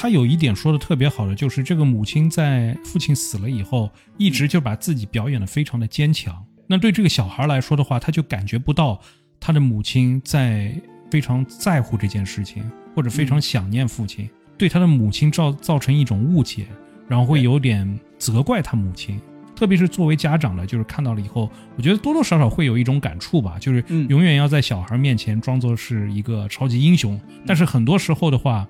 他有一点说的特别好的，就是这个母亲在父亲死了以后，一直就把自己表演的非常的坚强。那对这个小孩来说的话，他就感觉不到他的母亲在非常在乎这件事情，或者非常想念父亲，对他的母亲造造成一种误解，然后会有点责怪他母亲。特别是作为家长的，就是看到了以后，我觉得多多少少会有一种感触吧，就是永远要在小孩面前装作是一个超级英雄，但是很多时候的话，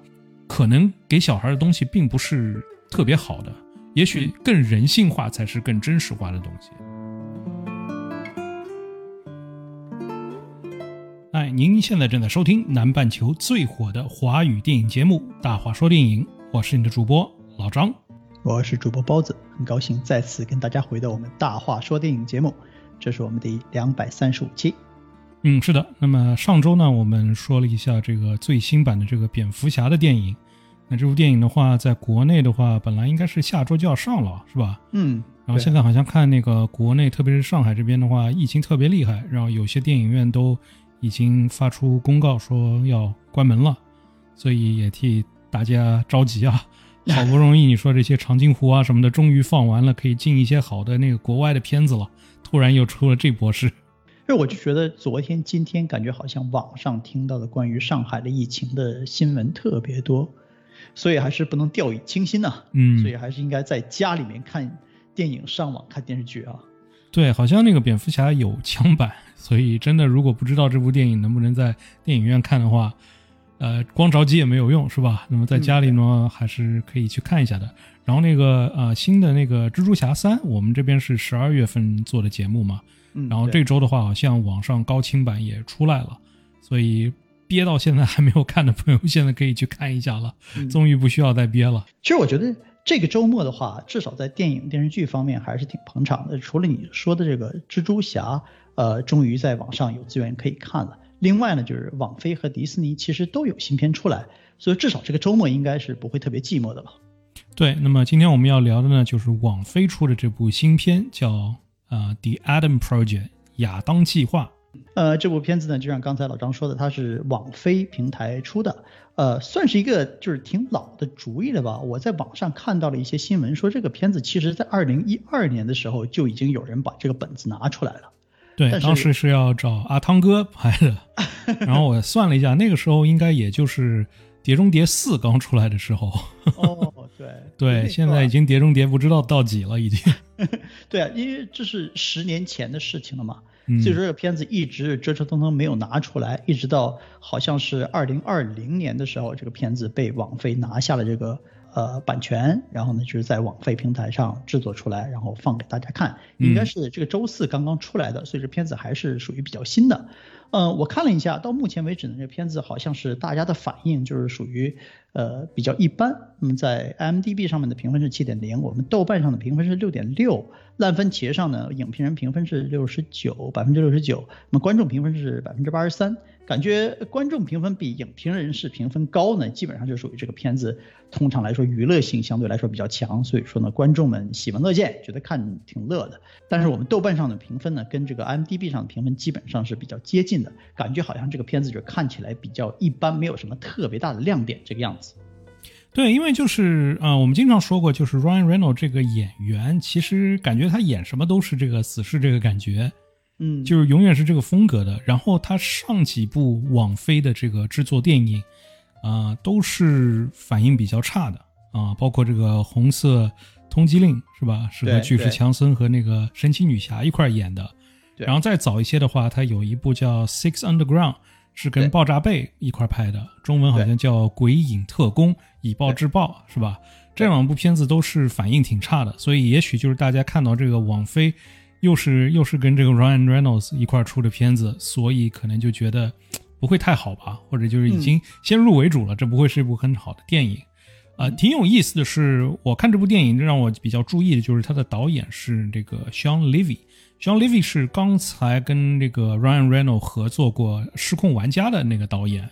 可能给小孩的东西并不是特别好的，也许更人性化才是更真实化的东西。哎，您现在正在收听南半球最火的华语电影节目《大话说电影》，我是你的主播老张。我是主播包子，很高兴再次跟大家回到我们大话说电影节目，这是我们的两百三十五期。嗯，是的。那么上周呢，我们说了一下这个最新版的这个蝙蝠侠的电影。那这部电影的话，在国内的话，本来应该是下周就要上了，是吧？嗯。然后现在好像看那个国内，特别是上海这边的话，疫情特别厉害，然后有些电影院都已经发出公告说要关门了，所以也替大家着急啊。好不容易你说这些长津湖啊什么的，终于放完了，可以进一些好的那个国外的片子了。突然又出了这波事，这我就觉得昨天、今天感觉好像网上听到的关于上海的疫情的新闻特别多，所以还是不能掉以轻心呐。嗯，所以还是应该在家里面看电影、上网看电视剧啊。对，好像那个蝙蝠侠有枪版，所以真的如果不知道这部电影能不能在电影院看的话。呃，光着急也没有用，是吧？那么在家里呢，还是可以去看一下的。然后那个呃，新的那个蜘蛛侠三，我们这边是十二月份做的节目嘛。然后这周的话，好像网上高清版也出来了，所以憋到现在还没有看的朋友，现在可以去看一下了。终于不需要再憋了。其实我觉得这个周末的话，至少在电影电视剧方面还是挺捧场的。除了你说的这个蜘蛛侠，呃，终于在网上有资源可以看了。另外呢，就是网飞和迪士尼其实都有新片出来，所以至少这个周末应该是不会特别寂寞的吧。对，那么今天我们要聊的呢，就是网飞出的这部新片，叫呃《The Adam Project》亚当计划。呃，这部片子呢，就像刚才老张说的，它是网飞平台出的，呃，算是一个就是挺老的主意了吧。我在网上看到了一些新闻，说这个片子其实在二零一二年的时候就已经有人把这个本子拿出来了。对，当时是要找阿汤哥拍的，然后我算了一下，那个时候应该也就是《碟中谍四》刚出来的时候。哦，对对，现在已经《碟中谍》不知道到几了，已经。对啊，因为这是十年前的事情了嘛，所以说这个片子一直折折腾腾没有拿出来，一直到好像是二零二零年的时候，这个片子被网飞拿下了这个。呃，版权，然后呢，就是在网飞平台上制作出来，然后放给大家看，应该是这个周四刚刚出来的，所以这片子还是属于比较新的。嗯，我看了一下，到目前为止呢，这片子好像是大家的反应就是属于呃比较一般。那么在 m d b 上面的评分是七点零，我们豆瓣上的评分是六点六，烂番茄上呢，影评人评分是六十九，百分之六十九，那么观众评分是百分之八十三。感觉观众评分比影评人士评分高呢，基本上就属于这个片子通常来说娱乐性相对来说比较强，所以说呢，观众们喜闻乐见，觉得看挺乐的。但是我们豆瓣上的评分呢，跟这个 m d b 上的评分基本上是比较接近的，感觉好像这个片子就看起来比较一般，没有什么特别大的亮点这个样子。对，因为就是啊，我们经常说过，就是 Ryan Reynolds 这个演员，其实感觉他演什么都是这个死侍这个感觉。嗯，就是永远是这个风格的。然后他上几部网飞的这个制作电影，啊，都是反应比较差的啊，包括这个《红色通缉令》是吧？是和巨石强森和那个神奇女侠一块演的。然后再早一些的话，他有一部叫《Six Underground》，是跟爆炸贝一块拍的，中文好像叫《鬼影特工：以暴制暴》是吧？这两部片子都是反应挺差的，所以也许就是大家看到这个网飞。又是又是跟这个 Ryan Reynolds 一块出的片子，所以可能就觉得不会太好吧，或者就是已经先入为主了，这不会是一部很好的电影。啊，挺有意思的是，我看这部电影让我比较注意的就是他的导演是这个 Sean Levy。Sean Levy 是刚才跟这个 Ryan Reynolds 合作过《失控玩家》的那个导演，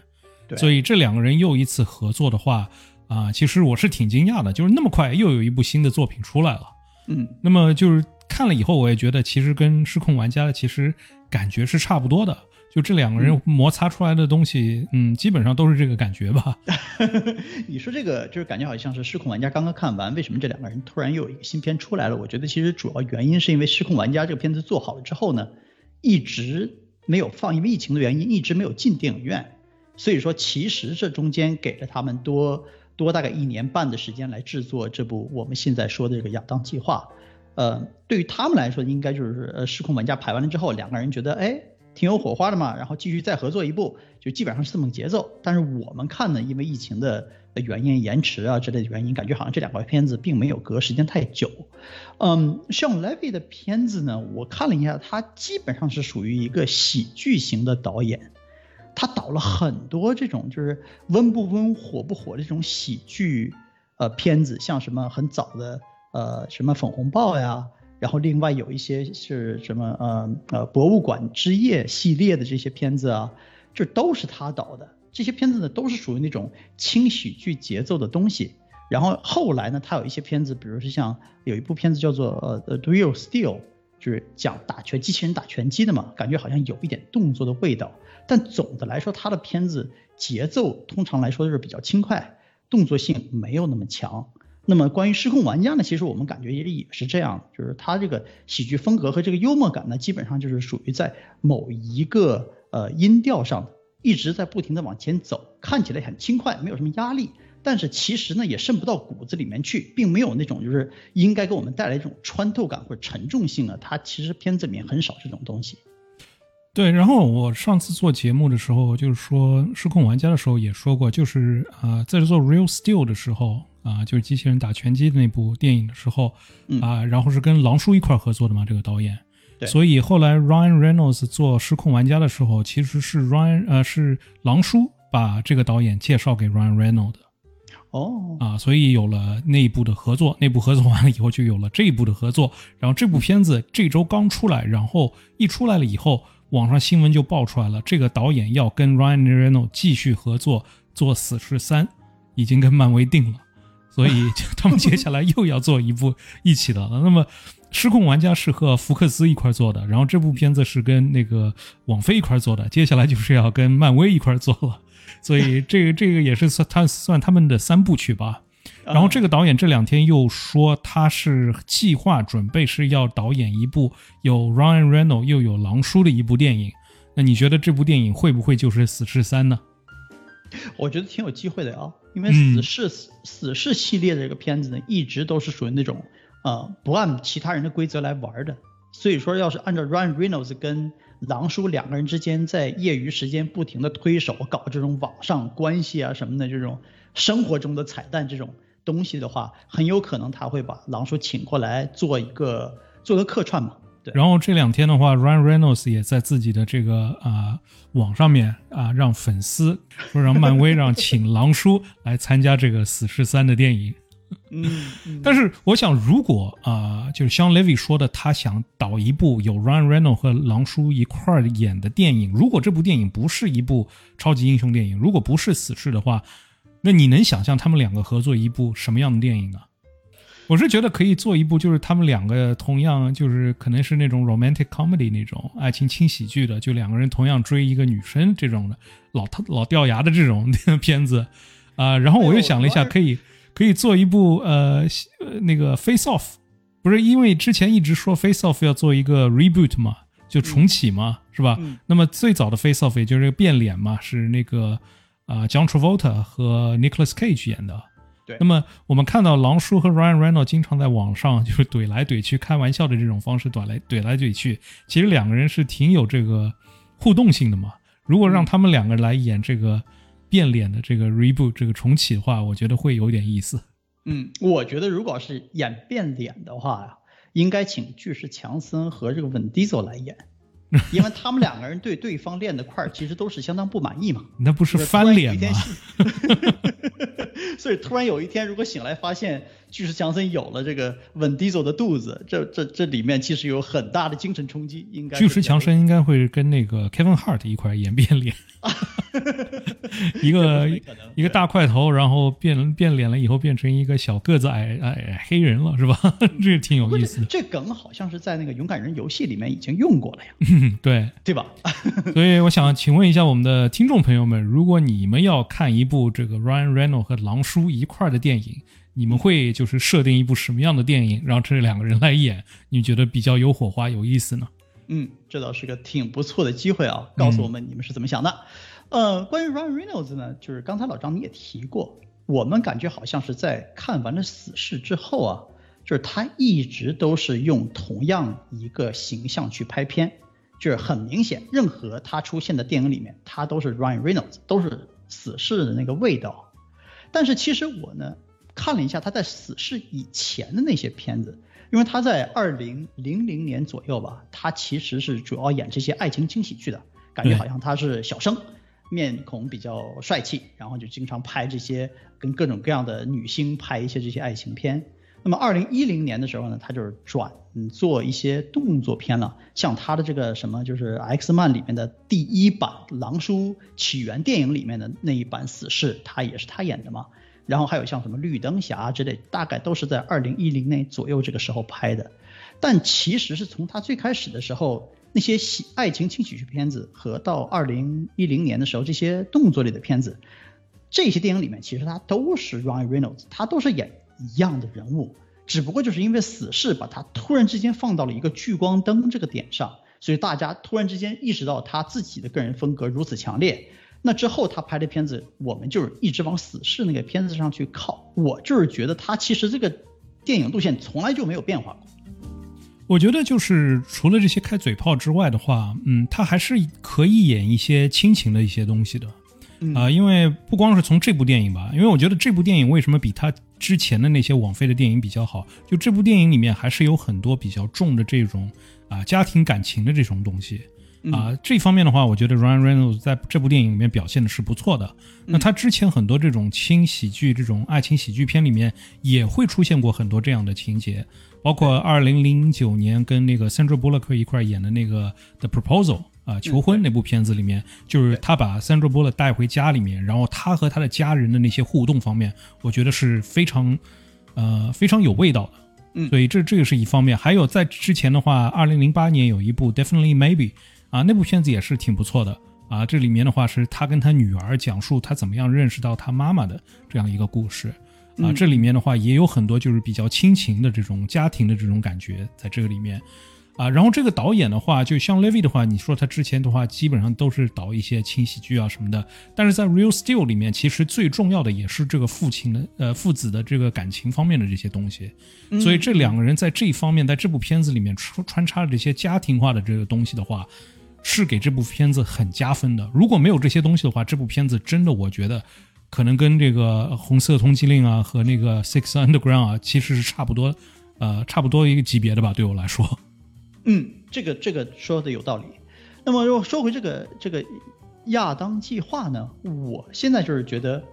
所以这两个人又一次合作的话，啊，其实我是挺惊讶的，就是那么快又有一部新的作品出来了。嗯，那么就是。看了以后，我也觉得其实跟《失控玩家》的其实感觉是差不多的，就这两个人摩擦出来的东西，嗯，基本上都是这个感觉吧。你说这个就是感觉好像是《失控玩家》刚刚看完，为什么这两个人突然又有一个新片出来了？我觉得其实主要原因是因为《失控玩家》这个片子做好了之后呢，一直没有放，因为疫情的原因，一直没有进电影院。所以说，其实这中间给了他们多多大概一年半的时间来制作这部我们现在说的这个亚当计划。呃，对于他们来说，应该就是呃，失控玩家排完了之后，两个人觉得哎挺有火花的嘛，然后继续再合作一部，就基本上是这么个节奏。但是我们看呢，因为疫情的原因延迟啊之类的原因，感觉好像这两个片子并没有隔时间太久。嗯，像 Levy 的片子呢，我看了一下，他基本上是属于一个喜剧型的导演。他导了很多这种就是温不温火不火的这种喜剧呃片子，像什么很早的呃什么粉红豹呀，然后另外有一些是什么呃呃博物馆之夜系列的这些片子啊，这都是他导的。这些片子呢都是属于那种轻喜剧节奏的东西。然后后来呢，他有一些片子，比如说像有一部片子叫做呃 Real Steel，就是讲打拳机器人打拳击的嘛，感觉好像有一点动作的味道。但总的来说，他的片子节奏通常来说都是比较轻快，动作性没有那么强。那么关于失控玩家呢，其实我们感觉也也是这样，就是他这个喜剧风格和这个幽默感呢，基本上就是属于在某一个呃音调上一直在不停的往前走，看起来很轻快，没有什么压力，但是其实呢也渗不到骨子里面去，并没有那种就是应该给我们带来这种穿透感或者沉重性啊，它其实片子里面很少这种东西。对，然后我上次做节目的时候，就是说《失控玩家》的时候也说过，就是啊，在做《Real Steel》的时候啊，就是机器人打拳击的那部电影的时候啊，然后是跟狼叔一块合作的嘛，这个导演。所以后来 Ryan Reynolds 做《失控玩家》的时候，其实是 Ryan 呃是狼叔把这个导演介绍给 Ryan Reynolds 的。哦。啊，所以有了内部的合作，内部合作完了以后，就有了这一部的合作。然后这部片子这周刚出来，然后一出来了以后。网上新闻就爆出来了，这个导演要跟 Ryan Reynolds 继续合作做《死侍三》，已经跟漫威定了，所以他们接下来又要做一部一起的了。那么，《失控玩家》是和福克斯一块做的，然后这部片子是跟那个网飞一块做的，接下来就是要跟漫威一块做了，所以这个这个也是算他算他们的三部曲吧。然后这个导演这两天又说他是计划准备是要导演一部有 Ryan Reynolds 又有狼叔的一部电影，那你觉得这部电影会不会就是《死侍三》呢？我觉得挺有机会的啊，因为《死侍》死侍系列的这个片子呢，一直都是属于那种呃不按其他人的规则来玩的，所以说要是按照 Ryan Reynolds 跟狼叔两个人之间在业余时间不停的推手搞这种网上关系啊什么的这种生活中的彩蛋这种。东西的话，很有可能他会把狼叔请过来做一个做个客串嘛。对。然后这两天的话，Ryan Reynolds 也在自己的这个啊网上面啊，让粉丝说让漫威让请狼叔来参加这个死侍三的电影。嗯。但是我想，如果啊，就是像 Levy 说的，他想导一部有 Ryan Reynolds 和狼叔一块儿演的电影，如果这部电影不是一部超级英雄电影，如果不是死侍的话。那你能想象他们两个合作一部什么样的电影呢？我是觉得可以做一部，就是他们两个同样就是可能是那种 romantic comedy 那种爱情轻喜剧的，就两个人同样追一个女生这种的老老掉牙的这种 片子啊。然后我又想了一下，可以可以做一部呃那个 Face Off，不是因为之前一直说 Face Off 要做一个 reboot 嘛，就重启嘛，是吧？那么最早的 Face Off 也就是变脸嘛，是那个。啊，John Travolta 和 Nicholas Cage 演的。对。那么我们看到狼叔和 Ryan Reynolds 经常在网上就是怼来怼去、开玩笑的这种方式怼来怼来怼去，其实两个人是挺有这个互动性的嘛。如果让他们两个人来演这个变脸的这个 reboot 这个重启的话，我觉得会有点意思。嗯，我觉得如果是演变脸的话呀，应该请巨石强森和这个 Diesel 来演。因为他们两个人对对方练的块儿其实都是相当不满意嘛，那不是翻脸吗？所以突然有一天，如果醒来发现巨石强森有了这个稳迪走的肚子，这这这里面其实有很大的精神冲击。应该巨石强森应该会跟那个 Kevin Hart 一块演变脸，一个 一个大块头，然后变变脸了以后变成一个小个子矮矮黑人了，是吧？这挺有意思。这梗好像是在那个勇敢人游戏里面已经用过了呀，对对吧？所以我想请问一下我们的听众朋友们，如果你们要看一部这个 Ryan Reynolds 和狼叔一块的电影。你们会就是设定一部什么样的电影，让这两个人来演？你觉得比较有火花、有意思呢？嗯，这倒是个挺不错的机会啊！告诉我们你们是怎么想的。呃，关于 Ryan Reynolds 呢，就是刚才老张你也提过，我们感觉好像是在看完了《死侍》之后啊，就是他一直都是用同样一个形象去拍片，就是很明显，任何他出现的电影里面，他都是 Ryan Reynolds，都是死侍的那个味道。但是其实我呢。看了一下他在死侍以前的那些片子，因为他在二零零零年左右吧，他其实是主要演这些爱情惊喜剧的，感觉好像他是小生，面孔比较帅气，然后就经常拍这些跟各种各样的女星拍一些这些爱情片。那么二零一零年的时候呢，他就是转做一些动作片了，像他的这个什么就是《X man》里面的第一版《狼叔起源》电影里面的那一版死侍，他也是他演的嘛。然后还有像什么绿灯侠之类，大概都是在二零一零年左右这个时候拍的。但其实是从他最开始的时候，那些喜爱情轻喜剧片子和到二零一零年的时候这些动作类的片子，这些电影里面其实他都是 Ryan Reynolds，他都是演一样的人物，只不过就是因为死侍把他突然之间放到了一个聚光灯这个点上，所以大家突然之间意识到他自己的个人风格如此强烈。那之后他拍的片子，我们就是一直往死侍那个片子上去靠。我就是觉得他其实这个电影路线从来就没有变化过。我觉得就是除了这些开嘴炮之外的话，嗯，他还是可以演一些亲情的一些东西的。啊，因为不光是从这部电影吧，因为我觉得这部电影为什么比他之前的那些网飞的电影比较好？就这部电影里面还是有很多比较重的这种啊家庭感情的这种东西。啊，这方面的话，我觉得 Ryan Reynolds 在这部电影里面表现的是不错的。那他之前很多这种轻喜剧、这种爱情喜剧片里面也会出现过很多这样的情节，包括二零零九年跟那个 Sandra Bullock 一块演的那个 The Proposal 啊，求婚那部片子里面，就是他把 Sandra Bullock 带回家里面，然后他和他的家人的那些互动方面，我觉得是非常，呃，非常有味道的。嗯，所以这这个是一方面。还有在之前的话二零零八年有一部 Definitely Maybe。啊，那部片子也是挺不错的啊。这里面的话是他跟他女儿讲述他怎么样认识到他妈妈的这样一个故事啊。这里面的话也有很多就是比较亲情的这种家庭的这种感觉在这个里面。啊，然后这个导演的话，就像 Levy 的话，你说他之前的话基本上都是导一些轻喜剧啊什么的，但是在 Real Steel 里面，其实最重要的也是这个父亲的呃父子的这个感情方面的这些东西，所以这两个人在这一方面，在这部片子里面穿穿插的这些家庭化的这个东西的话，是给这部片子很加分的。如果没有这些东西的话，这部片子真的我觉得可能跟这个红色通缉令啊和那个 Six Underground 啊其实是差不多，呃差不多一个级别的吧，对我来说。嗯，这个这个说的有道理。那么，如果说回这个这个亚当计划呢，我现在就是觉得，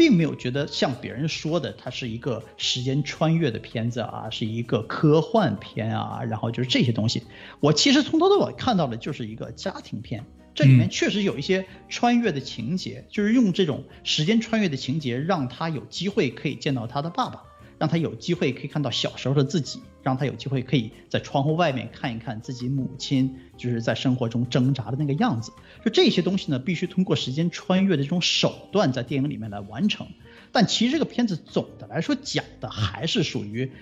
并没有觉得像别人说的，它是一个时间穿越的片子啊，是一个科幻片啊，然后就是这些东西。我其实从头到尾看到的就是一个家庭片，这里面确实有一些穿越的情节，就是用这种时间穿越的情节，让他有机会可以见到他的爸爸。让他有机会可以看到小时候的自己，让他有机会可以在窗户外面看一看自己母亲就是在生活中挣扎的那个样子。就这些东西呢，必须通过时间穿越的这种手段在电影里面来完成。但其实这个片子总的来说讲的还是属于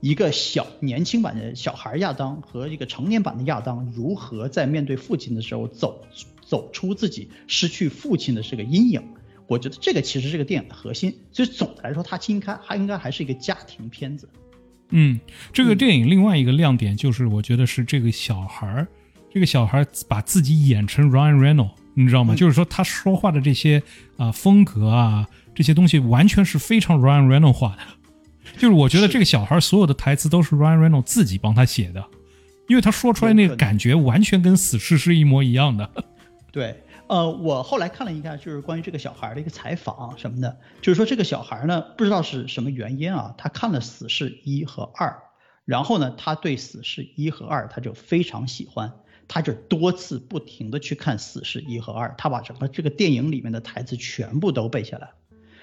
一个小年轻版的小孩亚当和一个成年版的亚当如何在面对父亲的时候走走出自己失去父亲的这个阴影。我觉得这个其实是个电影的核心，所以总的来说，它应该它应该还是一个家庭片子。嗯，这个电影另外一个亮点就是，我觉得是这个小孩儿，这个小孩儿把自己演成 Ryan Reynolds，你知道吗？就是说他说话的这些啊风格啊这些东西，完全是非常 Ryan Reynolds 化的。就是我觉得这个小孩所有的台词都是 Ryan Reynolds 自己帮他写的，因为他说出来那个感觉完全跟死侍是一模一样的。对。呃，我后来看了一下，就是关于这个小孩的一个采访什么的，就是说这个小孩呢，不知道是什么原因啊，他看了《死侍一》和二，然后呢，他对《死侍一》和二他就非常喜欢，他就多次不停的去看《死侍一》和二，他把整个这个电影里面的台词全部都背下来。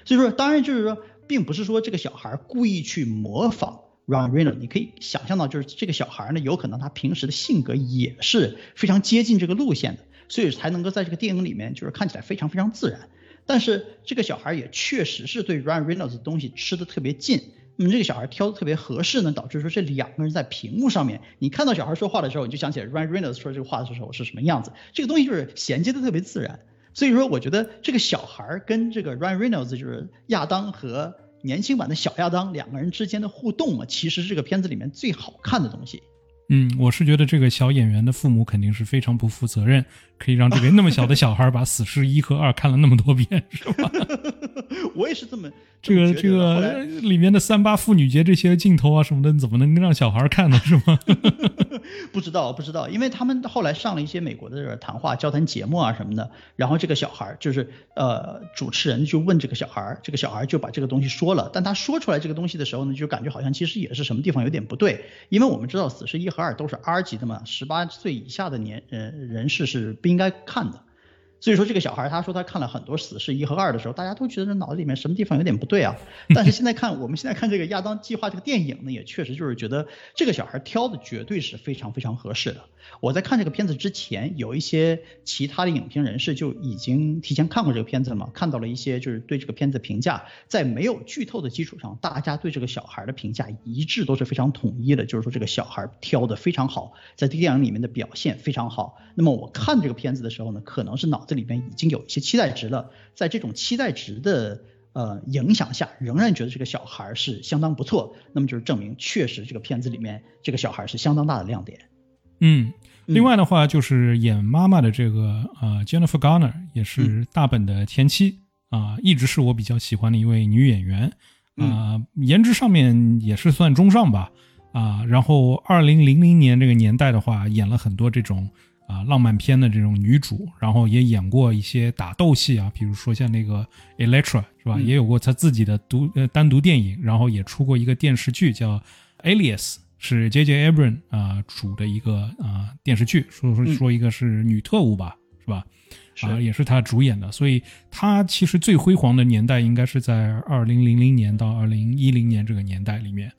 所以说，当然就是说，并不是说这个小孩故意去模仿。Ryan Reynolds，你可以想象到，就是这个小孩呢，有可能他平时的性格也是非常接近这个路线的，所以才能够在这个电影里面就是看起来非常非常自然。但是这个小孩也确实是对 Ryan Reynolds 的东西吃的特别近，那么这个小孩挑的特别合适呢，导致说这两个人在屏幕上面，你看到小孩说话的时候，你就想起来 Ryan Reynolds 说这个话的时候是什么样子，这个东西就是衔接的特别自然。所以说，我觉得这个小孩跟这个 Ryan Reynolds 就是亚当和。年轻版的小亚当两个人之间的互动啊，其实是这个片子里面最好看的东西。嗯，我是觉得这个小演员的父母肯定是非常不负责任，可以让这个那么小的小孩把《死侍一》和二看了那么多遍，是吧？我也是这么 这个这个里面的三八妇女节这些镜头啊什么的，怎么能让小孩看呢？是吗？不知道，不知道，因为他们后来上了一些美国的这谈话交谈节目啊什么的，然后这个小孩就是呃主持人就问这个小孩，这个小孩就把这个东西说了，但他说出来这个东西的时候呢，就感觉好像其实也是什么地方有点不对，因为我们知道《死侍一》和二都是 R 级的嘛，十八岁以下的年呃人士是不应该看的。所以说这个小孩他说他看了很多《死侍一》和二的时候，大家都觉得这脑子里面什么地方有点不对啊。但是现在看我们现在看这个亚当计划这个电影呢，也确实就是觉得这个小孩挑的绝对是非常非常合适的。我在看这个片子之前，有一些其他的影评人士就已经提前看过这个片子了嘛，看到了一些就是对这个片子评价，在没有剧透的基础上，大家对这个小孩的评价一致都是非常统一的，就是说这个小孩挑的非常好，在电影里面的表现非常好。那么我看这个片子的时候呢，可能是脑子子里面已经有一些期待值了，在这种期待值的呃影响下，仍然觉得这个小孩是相当不错，那么就是证明确实这个片子里面这个小孩是相当大的亮点。嗯，另外的话就是演妈妈的这个呃 Jennifer Garner 也是大本的前妻啊，一直是我比较喜欢的一位女演员。啊，颜值上面也是算中上吧。啊，然后二零零零年这个年代的话，演了很多这种啊浪漫片的这种女主，然后也演过一些打斗戏啊，比如说像那个 Electra 是吧，也有过她自己的独呃单独电影，然后也出过一个电视剧叫 Alias。是 J.J. Abrams 啊主的一个啊电视剧，说说说一个是女特务吧，是吧？啊，也是他主演的，所以他其实最辉煌的年代应该是在二零零零年到二零一零年这个年代里面，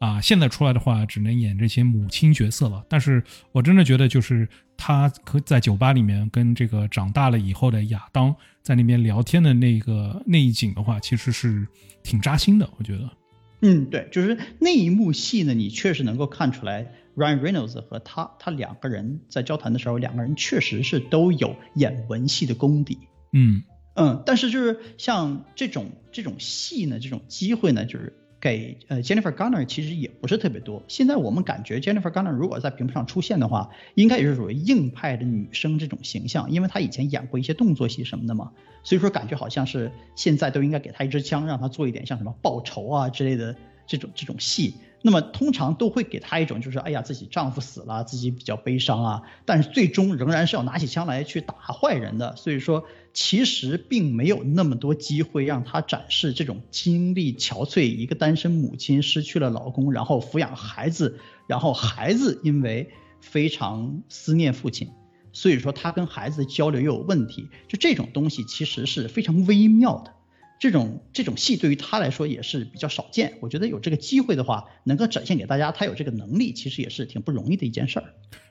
啊，现在出来的话只能演这些母亲角色了。但是我真的觉得，就是他可在酒吧里面跟这个长大了以后的亚当在那边聊天的那个那一景的话，其实是挺扎心的，我觉得。嗯，对，就是那一幕戏呢，你确实能够看出来，Ryan Reynolds 和他他两个人在交谈的时候，两个人确实是都有演文戏的功底。嗯嗯，但是就是像这种这种戏呢，这种机会呢，就是。给呃 Jennifer Garner 其实也不是特别多。现在我们感觉 Jennifer Garner 如果在屏幕上出现的话，应该也是属于硬派的女生这种形象，因为她以前演过一些动作戏什么的嘛。所以说感觉好像是现在都应该给她一支枪，让她做一点像什么报仇啊之类的这种这种戏。那么通常都会给她一种就是哎呀自己丈夫死了，自己比较悲伤啊，但是最终仍然是要拿起枪来去打坏人的。所以说。其实并没有那么多机会让她展示这种经历憔悴，一个单身母亲失去了老公，然后抚养孩子，然后孩子因为非常思念父亲，所以说她跟孩子的交流又有问题，就这种东西其实是非常微妙的。这种这种戏对于他来说也是比较少见，我觉得有这个机会的话，能够展现给大家，他有这个能力，其实也是挺不容易的一件事儿。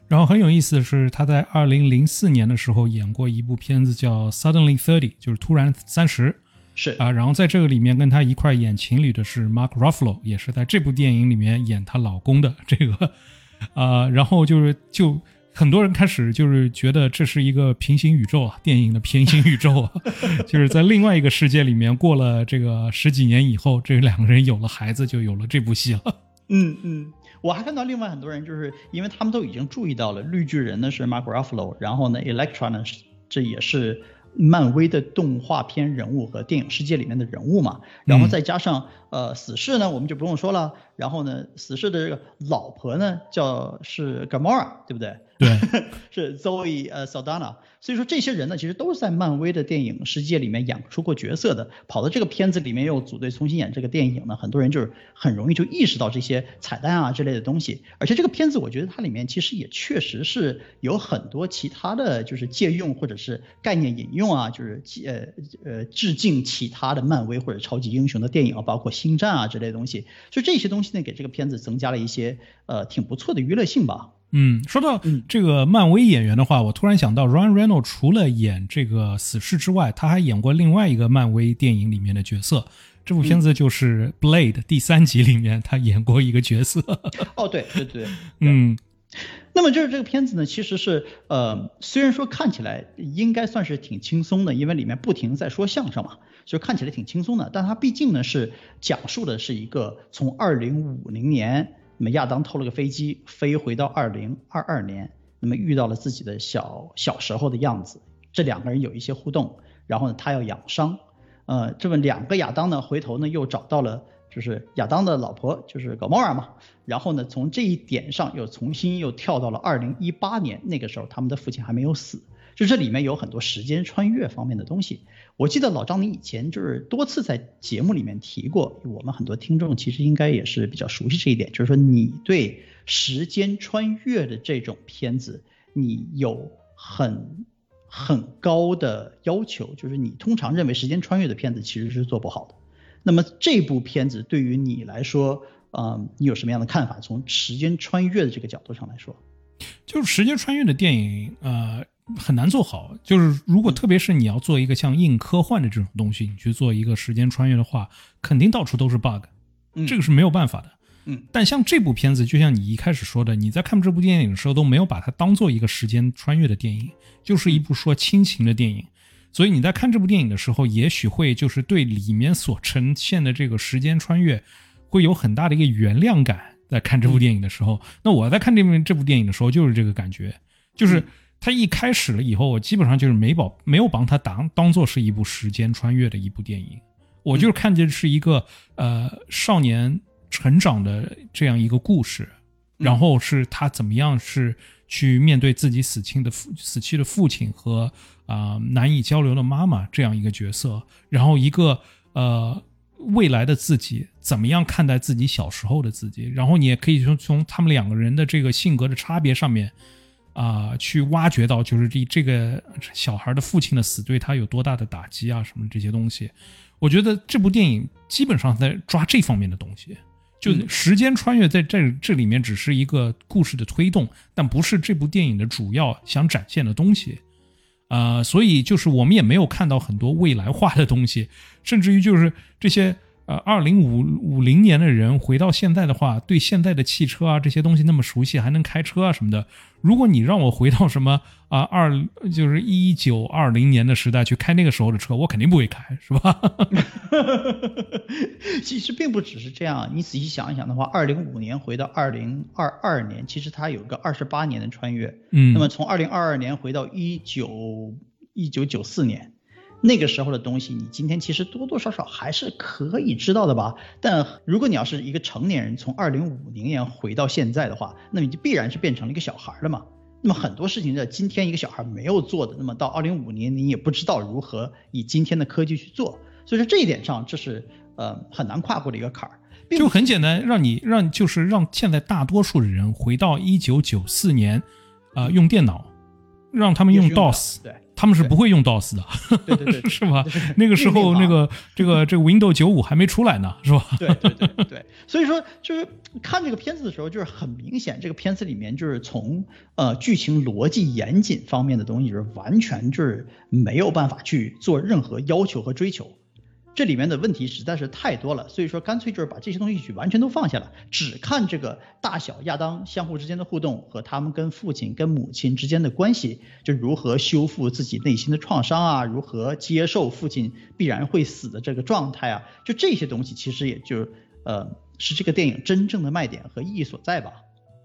然后很有意思的是，他在二零零四年的时候演过一部片子叫《Suddenly Thirty》，就是突然三十，是啊。然后在这个里面跟他一块演情侣的是 Mark Ruffalo，也是在这部电影里面演她老公的这个，啊。然后就是就很多人开始就是觉得这是一个平行宇宙啊，电影的平行宇宙啊，就是在另外一个世界里面过了这个十几年以后，这两个人有了孩子，就有了这部戏了。嗯嗯。我还看到另外很多人，就是因为他们都已经注意到了绿巨人呢是 Mark Ruffalo，然后呢 Electra 呢是这也是漫威的动画片人物和电影世界里面的人物嘛，然后再加上呃死侍呢我们就不用说了，然后呢死侍的这个老婆呢叫是 Gamora 对不对？对，是 Zoe 呃 Saldana。所以说这些人呢，其实都是在漫威的电影世界里面演出过角色的，跑到这个片子里面又组队重新演这个电影呢，很多人就是很容易就意识到这些彩蛋啊之类的东西。而且这个片子我觉得它里面其实也确实是有很多其他的就是借用或者是概念引用啊，就是呃呃致敬其他的漫威或者超级英雄的电影，包括星战啊之类的东西。所以这些东西呢，给这个片子增加了一些呃挺不错的娱乐性吧。嗯，说到这个漫威演员的话，我突然想到，Ryan Reynolds 除了演这个死侍之外，他还演过另外一个漫威电影里面的角色。这部片子就是《Blade》第三集里面，他演过一个角色。哦，对对对，嗯。那么就是这个片子呢，其实是呃，虽然说看起来应该算是挺轻松的，因为里面不停在说相声嘛，就看起来挺轻松的。但它毕竟呢是讲述的是一个从二零五零年。那么亚当偷了个飞机，飞回到二零二二年，那么遇到了自己的小小时候的样子。这两个人有一些互动，然后呢，他要养伤。呃，这么两个亚当呢，回头呢又找到了，就是亚当的老婆，就是搞莫尔嘛。然后呢，从这一点上又重新又跳到了二零一八年，那个时候他们的父亲还没有死。就这里面有很多时间穿越方面的东西。我记得老张，你以前就是多次在节目里面提过，我们很多听众其实应该也是比较熟悉这一点，就是说你对时间穿越的这种片子，你有很很高的要求，就是你通常认为时间穿越的片子其实是做不好的。那么这部片子对于你来说，嗯，你有什么样的看法？从时间穿越的这个角度上来说，就是时间穿越的电影，呃。很难做好，就是如果特别是你要做一个像硬科幻的这种东西，你去做一个时间穿越的话，肯定到处都是 bug，这个是没有办法的。嗯，但像这部片子，就像你一开始说的，你在看这部电影的时候都没有把它当做一个时间穿越的电影，就是一部说亲情的电影，所以你在看这部电影的时候，也许会就是对里面所呈现的这个时间穿越会有很大的一个原谅感。在看这部电影的时候，那我在看这部这部电影的时候就是这个感觉，就是。他一开始了以后，我基本上就是没把没有把它当当做是一部时间穿越的一部电影，我就是看见是一个呃少年成长的这样一个故事，然后是他怎么样是去面对自己死亲的父死去的父亲和啊难以交流的妈妈这样一个角色，然后一个呃未来的自己怎么样看待自己小时候的自己，然后你也可以从从他们两个人的这个性格的差别上面。啊，去挖掘到就是这这个小孩的父亲的死对他有多大的打击啊，什么这些东西，我觉得这部电影基本上在抓这方面的东西，就时间穿越在这这里面只是一个故事的推动，但不是这部电影的主要想展现的东西，啊，所以就是我们也没有看到很多未来化的东西，甚至于就是这些。呃，二零五五零年的人回到现在的话，对现在的汽车啊这些东西那么熟悉，还能开车啊什么的。如果你让我回到什么啊二就是一九二零年的时代去开那个时候的车，我肯定不会开，是吧？其实并不只是这样，你仔细想一想的话，二零五年回到二零二二年，其实它有个二十八年的穿越。嗯，那么从二零二二年回到一九一九九四年。那个时候的东西，你今天其实多多少少还是可以知道的吧？但如果你要是一个成年人，从二零五零年回到现在的话，那么你就必然是变成了一个小孩了嘛。那么很多事情在今天一个小孩没有做的，那么到二零五年你也不知道如何以今天的科技去做。所以说这一点上，这是呃很难跨过的一个坎儿。就很简单，让你让就是让现在大多数的人回到一九九四年，啊，用电脑，让他们用 DOS。对。他们是不会用 DOS 的，对对 对，是吧？那个时候，那个这个这个 Windows 九五还没出来呢，是吧？对对对对，所以说就是看这个片子的时候，就是很明显，这个片子里面就是从呃剧情逻辑严谨方面的东西，就是完全就是没有办法去做任何要求和追求。这里面的问题实在是太多了，所以说干脆就是把这些东西去完全都放下了，只看这个大小亚当相互之间的互动和他们跟父亲跟母亲之间的关系，就如何修复自己内心的创伤啊，如何接受父亲必然会死的这个状态啊，就这些东西其实也就呃是这个电影真正的卖点和意义所在吧。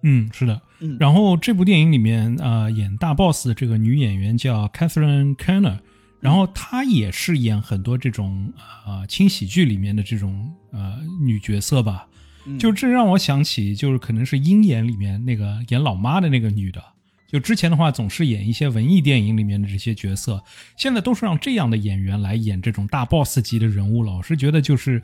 嗯，是的。嗯，然后这部电影里面啊演大 boss 的这个女演员叫 Catherine Keener。然后她也是演很多这种呃轻喜剧里面的这种呃女角色吧，就这让我想起就是可能是《鹰眼》里面那个演老妈的那个女的，就之前的话，总是演一些文艺电影里面的这些角色，现在都是让这样的演员来演这种大 boss 级的人物，了，我是觉得就是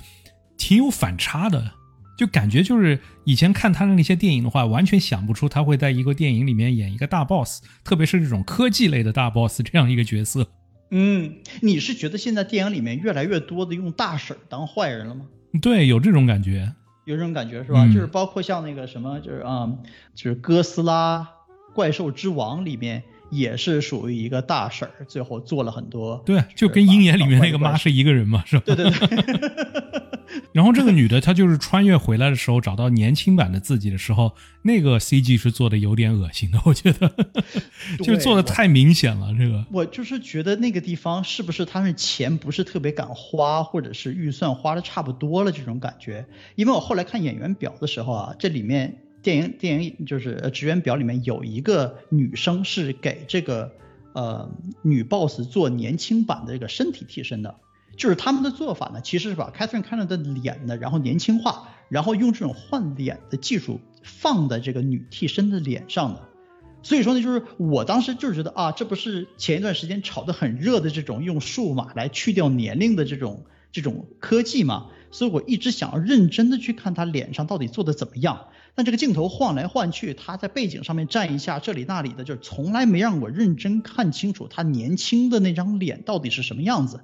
挺有反差的，就感觉就是以前看他的那些电影的话，完全想不出他会在一个电影里面演一个大 boss，特别是这种科技类的大 boss 这样一个角色。嗯，你是觉得现在电影里面越来越多的用大婶当坏人了吗？对，有这种感觉，有这种感觉是吧？就是包括像那个什么，就是啊，就是哥斯拉。怪兽之王里面也是属于一个大婶儿，最后做了很多。对，就跟鹰眼里面那个妈是一个人嘛，是吧？对对对。然后这个女的她就是穿越回来的时候，找到年轻版的自己的时候，那个 CG 是做的有点恶心的，我觉得，就做的太明显了。这个我就是觉得那个地方是不是他们钱不是特别敢花，或者是预算花的差不多了这种感觉？因为我后来看演员表的时候啊，这里面。电影电影就是职员表里面有一个女生是给这个呃女 boss 做年轻版的这个身体替身的，就是他们的做法呢，其实是把 Catherine Keener 的脸呢，然后年轻化，然后用这种换脸的技术放在这个女替身的脸上的。所以说呢，就是我当时就是觉得啊，这不是前一段时间炒得很热的这种用数码来去掉年龄的这种这种科技嘛？所以我一直想要认真的去看她脸上到底做的怎么样。但这个镜头晃来晃去，他在背景上面站一下，这里那里的，就是从来没让我认真看清楚他年轻的那张脸到底是什么样子，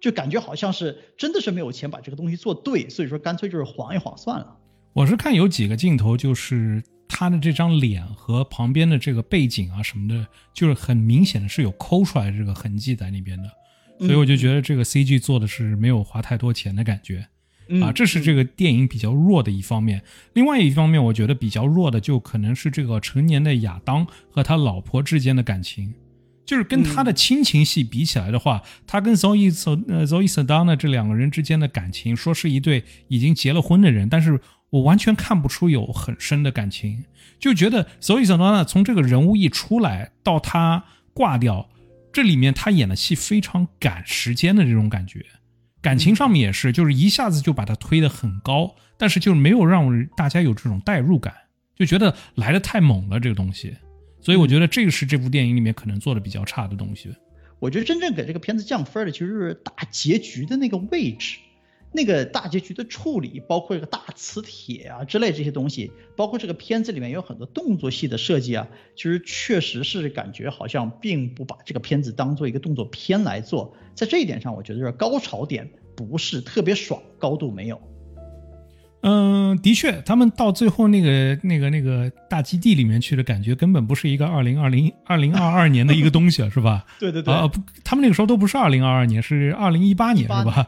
就感觉好像是真的是没有钱把这个东西做对，所以说干脆就是晃一晃算了。我是看有几个镜头，就是他的这张脸和旁边的这个背景啊什么的，就是很明显的是有抠出来这个痕迹在那边的，所以我就觉得这个 CG 做的是没有花太多钱的感觉。啊，这是这个电影比较弱的一方面。另外一方面，我觉得比较弱的就可能是这个成年的亚当和他老婆之间的感情，就是跟他的亲情戏比起来的话，他跟 Zoe Zoe Saldana 这两个人之间的感情，说是一对已经结了婚的人，但是我完全看不出有很深的感情，就觉得 Zoe Saldana 从这个人物一出来到他挂掉，这里面他演的戏非常赶时间的这种感觉。感情上面也是，就是一下子就把它推得很高，但是就是没有让大家有这种代入感，就觉得来的太猛了这个东西，所以我觉得这个是这部电影里面可能做的比较差的东西。我觉得真正给这个片子降分的其实是大结局的那个位置。那个大结局的处理，包括这个大磁铁啊之类这些东西，包括这个片子里面有很多动作戏的设计啊，其实确实是感觉好像并不把这个片子当做一个动作片来做，在这一点上，我觉得就是高潮点不是特别爽，高度没有。嗯，的确，他们到最后那个那个那个大基地里面去的感觉，根本不是一个二零二零二零二二年的一个东西，是吧？对对对。啊不，他们那个时候都不是二零二二年，是二零一八年，是吧？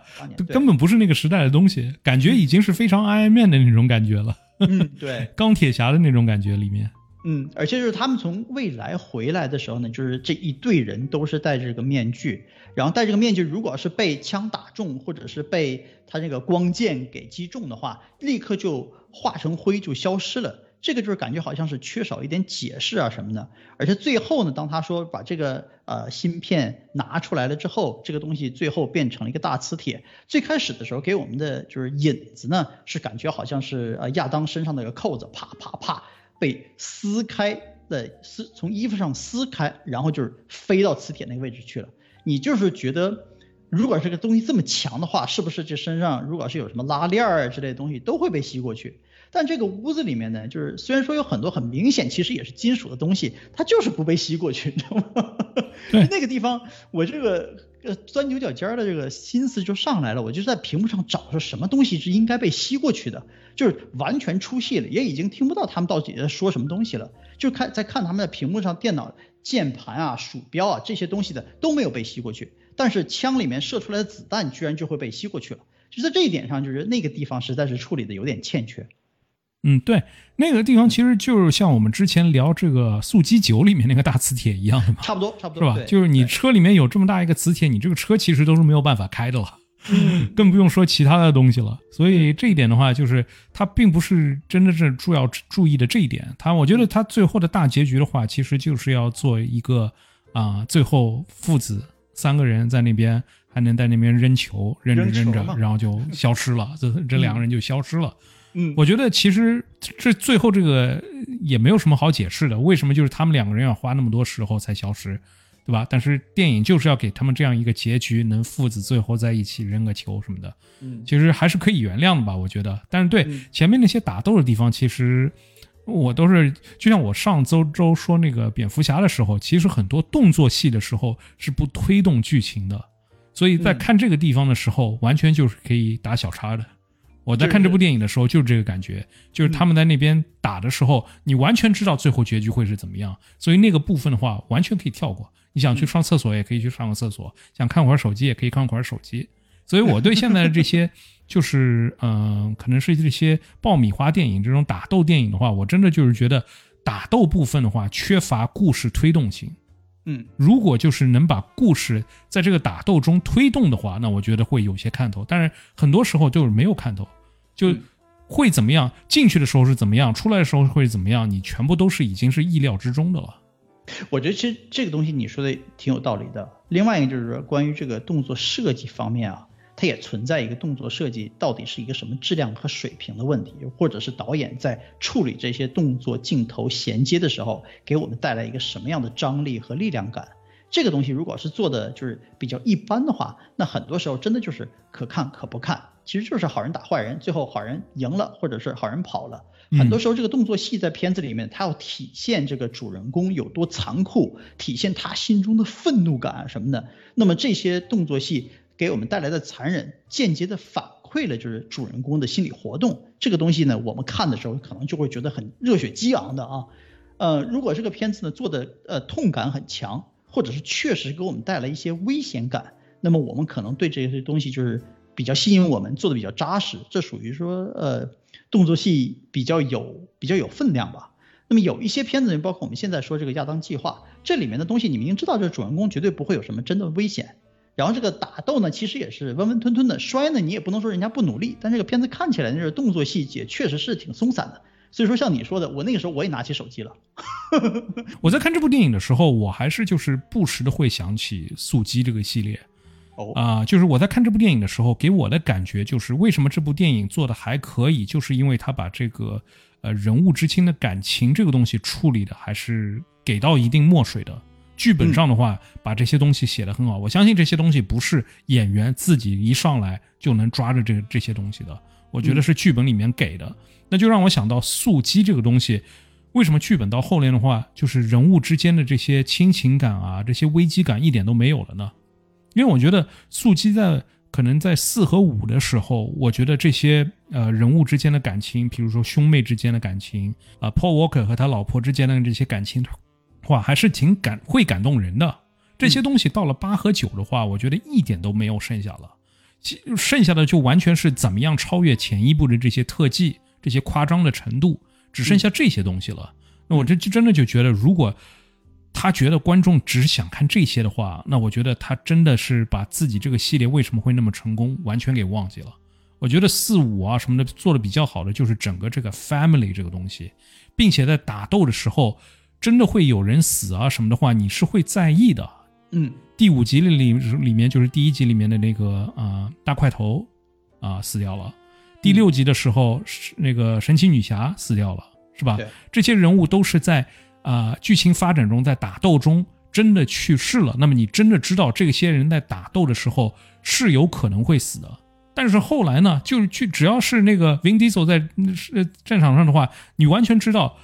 根本不是那个时代的东西，感觉已经是非常 Iron Man 的那种感觉了。嗯，对，钢铁侠的那种感觉里面。嗯，而且就是他们从未来回来的时候呢，就是这一队人都是戴着个面具，然后戴这个面具，如果是被枪打中，或者是被他这个光剑给击中的话，立刻就化成灰就消失了。这个就是感觉好像是缺少一点解释啊什么的。而且最后呢，当他说把这个呃芯片拿出来了之后，这个东西最后变成了一个大磁铁。最开始的时候给我们的就是引子呢，是感觉好像是呃亚当身上那个扣子啪啪啪。被撕开的撕从衣服上撕开，然后就是飞到磁铁那个位置去了。你就是觉得，如果这个东西这么强的话，是不是这身上如果是有什么拉链儿之类的东西都会被吸过去？但这个屋子里面呢，就是虽然说有很多很明显其实也是金属的东西，它就是不被吸过去，你知道吗？那个地方我这个呃钻牛角尖的这个心思就上来了，我就在屏幕上找说什么东西是应该被吸过去的。就是完全出戏了，也已经听不到他们到底在说什么东西了。就看在看他们的屏幕上，电脑键盘啊、鼠标啊这些东西的都没有被吸过去，但是枪里面射出来的子弹居然就会被吸过去了。就在这一点上，就是那个地方实在是处理的有点欠缺。嗯，对，那个地方其实就是像我们之前聊这个速激九里面那个大磁铁一样的嘛，差不多，差不多是吧？就是你车里面有这么大一个磁铁，你这个车其实都是没有办法开的了。更不用说其他的东西了，所以这一点的话，就是它并不是真的是主要注意的这一点。他我觉得他最后的大结局的话，其实就是要做一个啊，最后父子三个人在那边还能在那边扔球，扔着扔着，然后就消失了，这这两个人就消失了。嗯，我觉得其实这最后这个也没有什么好解释的，为什么就是他们两个人要花那么多时候才消失，对吧？但是电影就是要给他们这样一个结局，能父子最后在一起扔个球什么的，嗯，其实还是可以原谅的吧，我觉得。但是对前面那些打斗的地方，其实我都是就像我上周周说那个蝙蝠侠的时候，其实很多动作戏的时候是不推动剧情的，所以在看这个地方的时候，完全就是可以打小叉的。我在看这部电影的时候，就是这个感觉，就是他们在那边打的时候，你完全知道最后结局会是怎么样，所以那个部分的话，完全可以跳过。你想去上厕所也可以去上个厕所，想看会儿手机也可以看会儿手机。所以我对现在的这些，就是嗯，可能是这些爆米花电影这种打斗电影的话，我真的就是觉得打斗部分的话缺乏故事推动性。嗯，如果就是能把故事在这个打斗中推动的话，那我觉得会有些看头。但是很多时候就是没有看头。就会怎么样？进去的时候是怎么样？出来的时候会怎么样？你全部都是已经是意料之中的了。我觉得其实这个东西你说的挺有道理的。另外一个就是说，关于这个动作设计方面啊，它也存在一个动作设计到底是一个什么质量和水平的问题，或者是导演在处理这些动作镜头衔接的时候，给我们带来一个什么样的张力和力量感。这个东西如果是做的就是比较一般的话，那很多时候真的就是可看可不看。其实就是好人打坏人，最后好人赢了，或者是好人跑了。很多时候，这个动作戏在片子里面，它要体现这个主人公有多残酷，体现他心中的愤怒感什么的。那么这些动作戏给我们带来的残忍，间接的反馈了就是主人公的心理活动。这个东西呢，我们看的时候可能就会觉得很热血激昂的啊。呃，如果这个片子呢做的呃痛感很强，或者是确实给我们带来一些危险感，那么我们可能对这些东西就是。比较吸引我们，做的比较扎实，这属于说呃动作戏比较有比较有分量吧。那么有一些片子，包括我们现在说这个亚当计划，这里面的东西你明明知道这主人公绝对不会有什么真的危险，然后这个打斗呢其实也是温温吞吞的，摔呢你也不能说人家不努力，但这个片子看起来那个动作细节确实是挺松散的。所以说像你说的，我那个时候我也拿起手机了。我在看这部电影的时候，我还是就是不时的会想起速激这个系列。啊，就是我在看这部电影的时候，给我的感觉就是，为什么这部电影做的还可以，就是因为他把这个呃人物之间的感情这个东西处理的还是给到一定墨水的。剧本上的话，把这些东西写的很好。我相信这些东西不是演员自己一上来就能抓着这这些东西的，我觉得是剧本里面给的。那就让我想到素鸡这个东西，为什么剧本到后面的话，就是人物之间的这些亲情感啊，这些危机感一点都没有了呢？因为我觉得速激在可能在四和五的时候，我觉得这些呃人物之间的感情，比如说兄妹之间的感情啊，Paul Walker 和他老婆之间的这些感情，话还是挺感会感动人的。这些东西到了八和九的话，我觉得一点都没有剩下了，剩下的就完全是怎么样超越前一部的这些特技、这些夸张的程度，只剩下这些东西了。那我这就真的就觉得，如果。他觉得观众只想看这些的话，那我觉得他真的是把自己这个系列为什么会那么成功完全给忘记了。我觉得四五啊什么的做的比较好的就是整个这个 family 这个东西，并且在打斗的时候真的会有人死啊什么的话，你是会在意的。嗯，第五集里里面就是第一集里面的那个啊大块头啊死掉了，第六集的时候是那个神奇女侠死掉了，是吧？这些人物都是在。啊，剧情发展中，在打斗中真的去世了，那么你真的知道这些人在打斗的时候是有可能会死的。但是后来呢，就是去只要是那个 Vin Diesel 在战场上的话，你完全知道，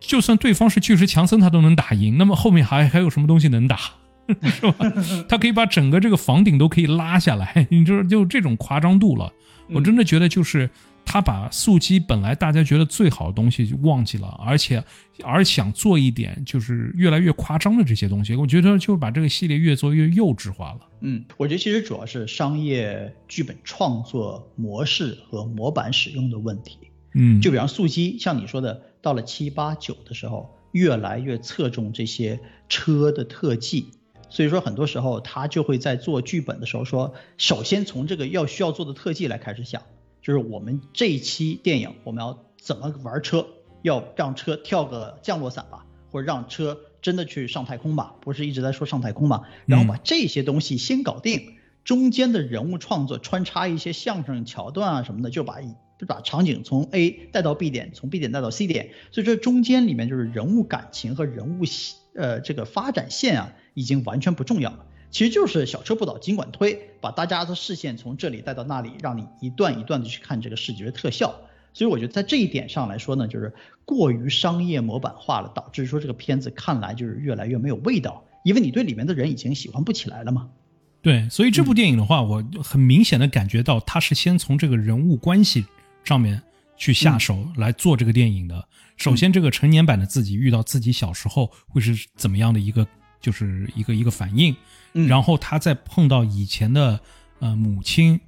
就算对方是巨石强森，他都能打赢。那么后面还还有什么东西能打，是吧？他可以把整个这个房顶都可以拉下来，你就是就这种夸张度了。我真的觉得就是。他把速激本来大家觉得最好的东西就忘记了，而且而想做一点就是越来越夸张的这些东西，我觉得就把这个系列越做越幼稚化了。嗯，我觉得其实主要是商业剧本创作模式和模板使用的问题。嗯，就比方速激，像你说的，到了七八九的时候，越来越侧重这些车的特技，所以说很多时候他就会在做剧本的时候说，首先从这个要需要做的特技来开始想。就是我们这一期电影，我们要怎么玩车？要让车跳个降落伞吧，或者让车真的去上太空吧？不是一直在说上太空嘛？然后把这些东西先搞定，中间的人物创作穿插一些相声桥段啊什么的，就把就把场景从 A 带到 B 点，从 B 点带到 C 点，所以这中间里面就是人物感情和人物呃这个发展线啊，已经完全不重要了。其实就是小车不倒尽管推，把大家的视线从这里带到那里，让你一段一段的去看这个视觉特效。所以我觉得在这一点上来说呢，就是过于商业模板化了，导致说这个片子看来就是越来越没有味道，因为你对里面的人已经喜欢不起来了嘛。对，所以这部电影的话，我很明显的感觉到，他是先从这个人物关系上面去下手来做这个电影的。首先，这个成年版的自己遇到自己小时候会是怎么样的一个，就是一个一个反应，然后他再碰到以前的呃母亲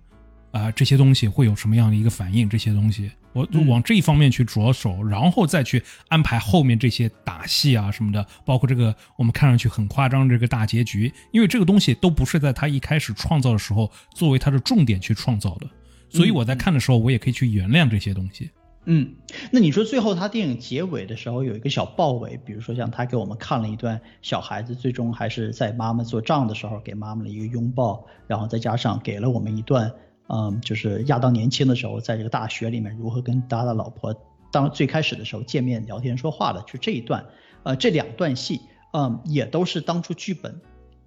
啊这些东西会有什么样的一个反应，这些东西。我往这一方面去着手，然后再去安排后面这些打戏啊什么的，包括这个我们看上去很夸张这个大结局，因为这个东西都不是在他一开始创造的时候作为他的重点去创造的，所以我在看的时候，我也可以去原谅这些东西。嗯，嗯那你说最后他电影结尾的时候有一个小爆尾，比如说像他给我们看了一段小孩子最终还是在妈妈做账的时候给妈妈的一个拥抱，然后再加上给了我们一段。嗯，就是亚当年轻的时候，在这个大学里面如何跟他的老婆当最开始的时候见面聊天说话的，就这一段，呃，这两段戏，嗯，也都是当初剧本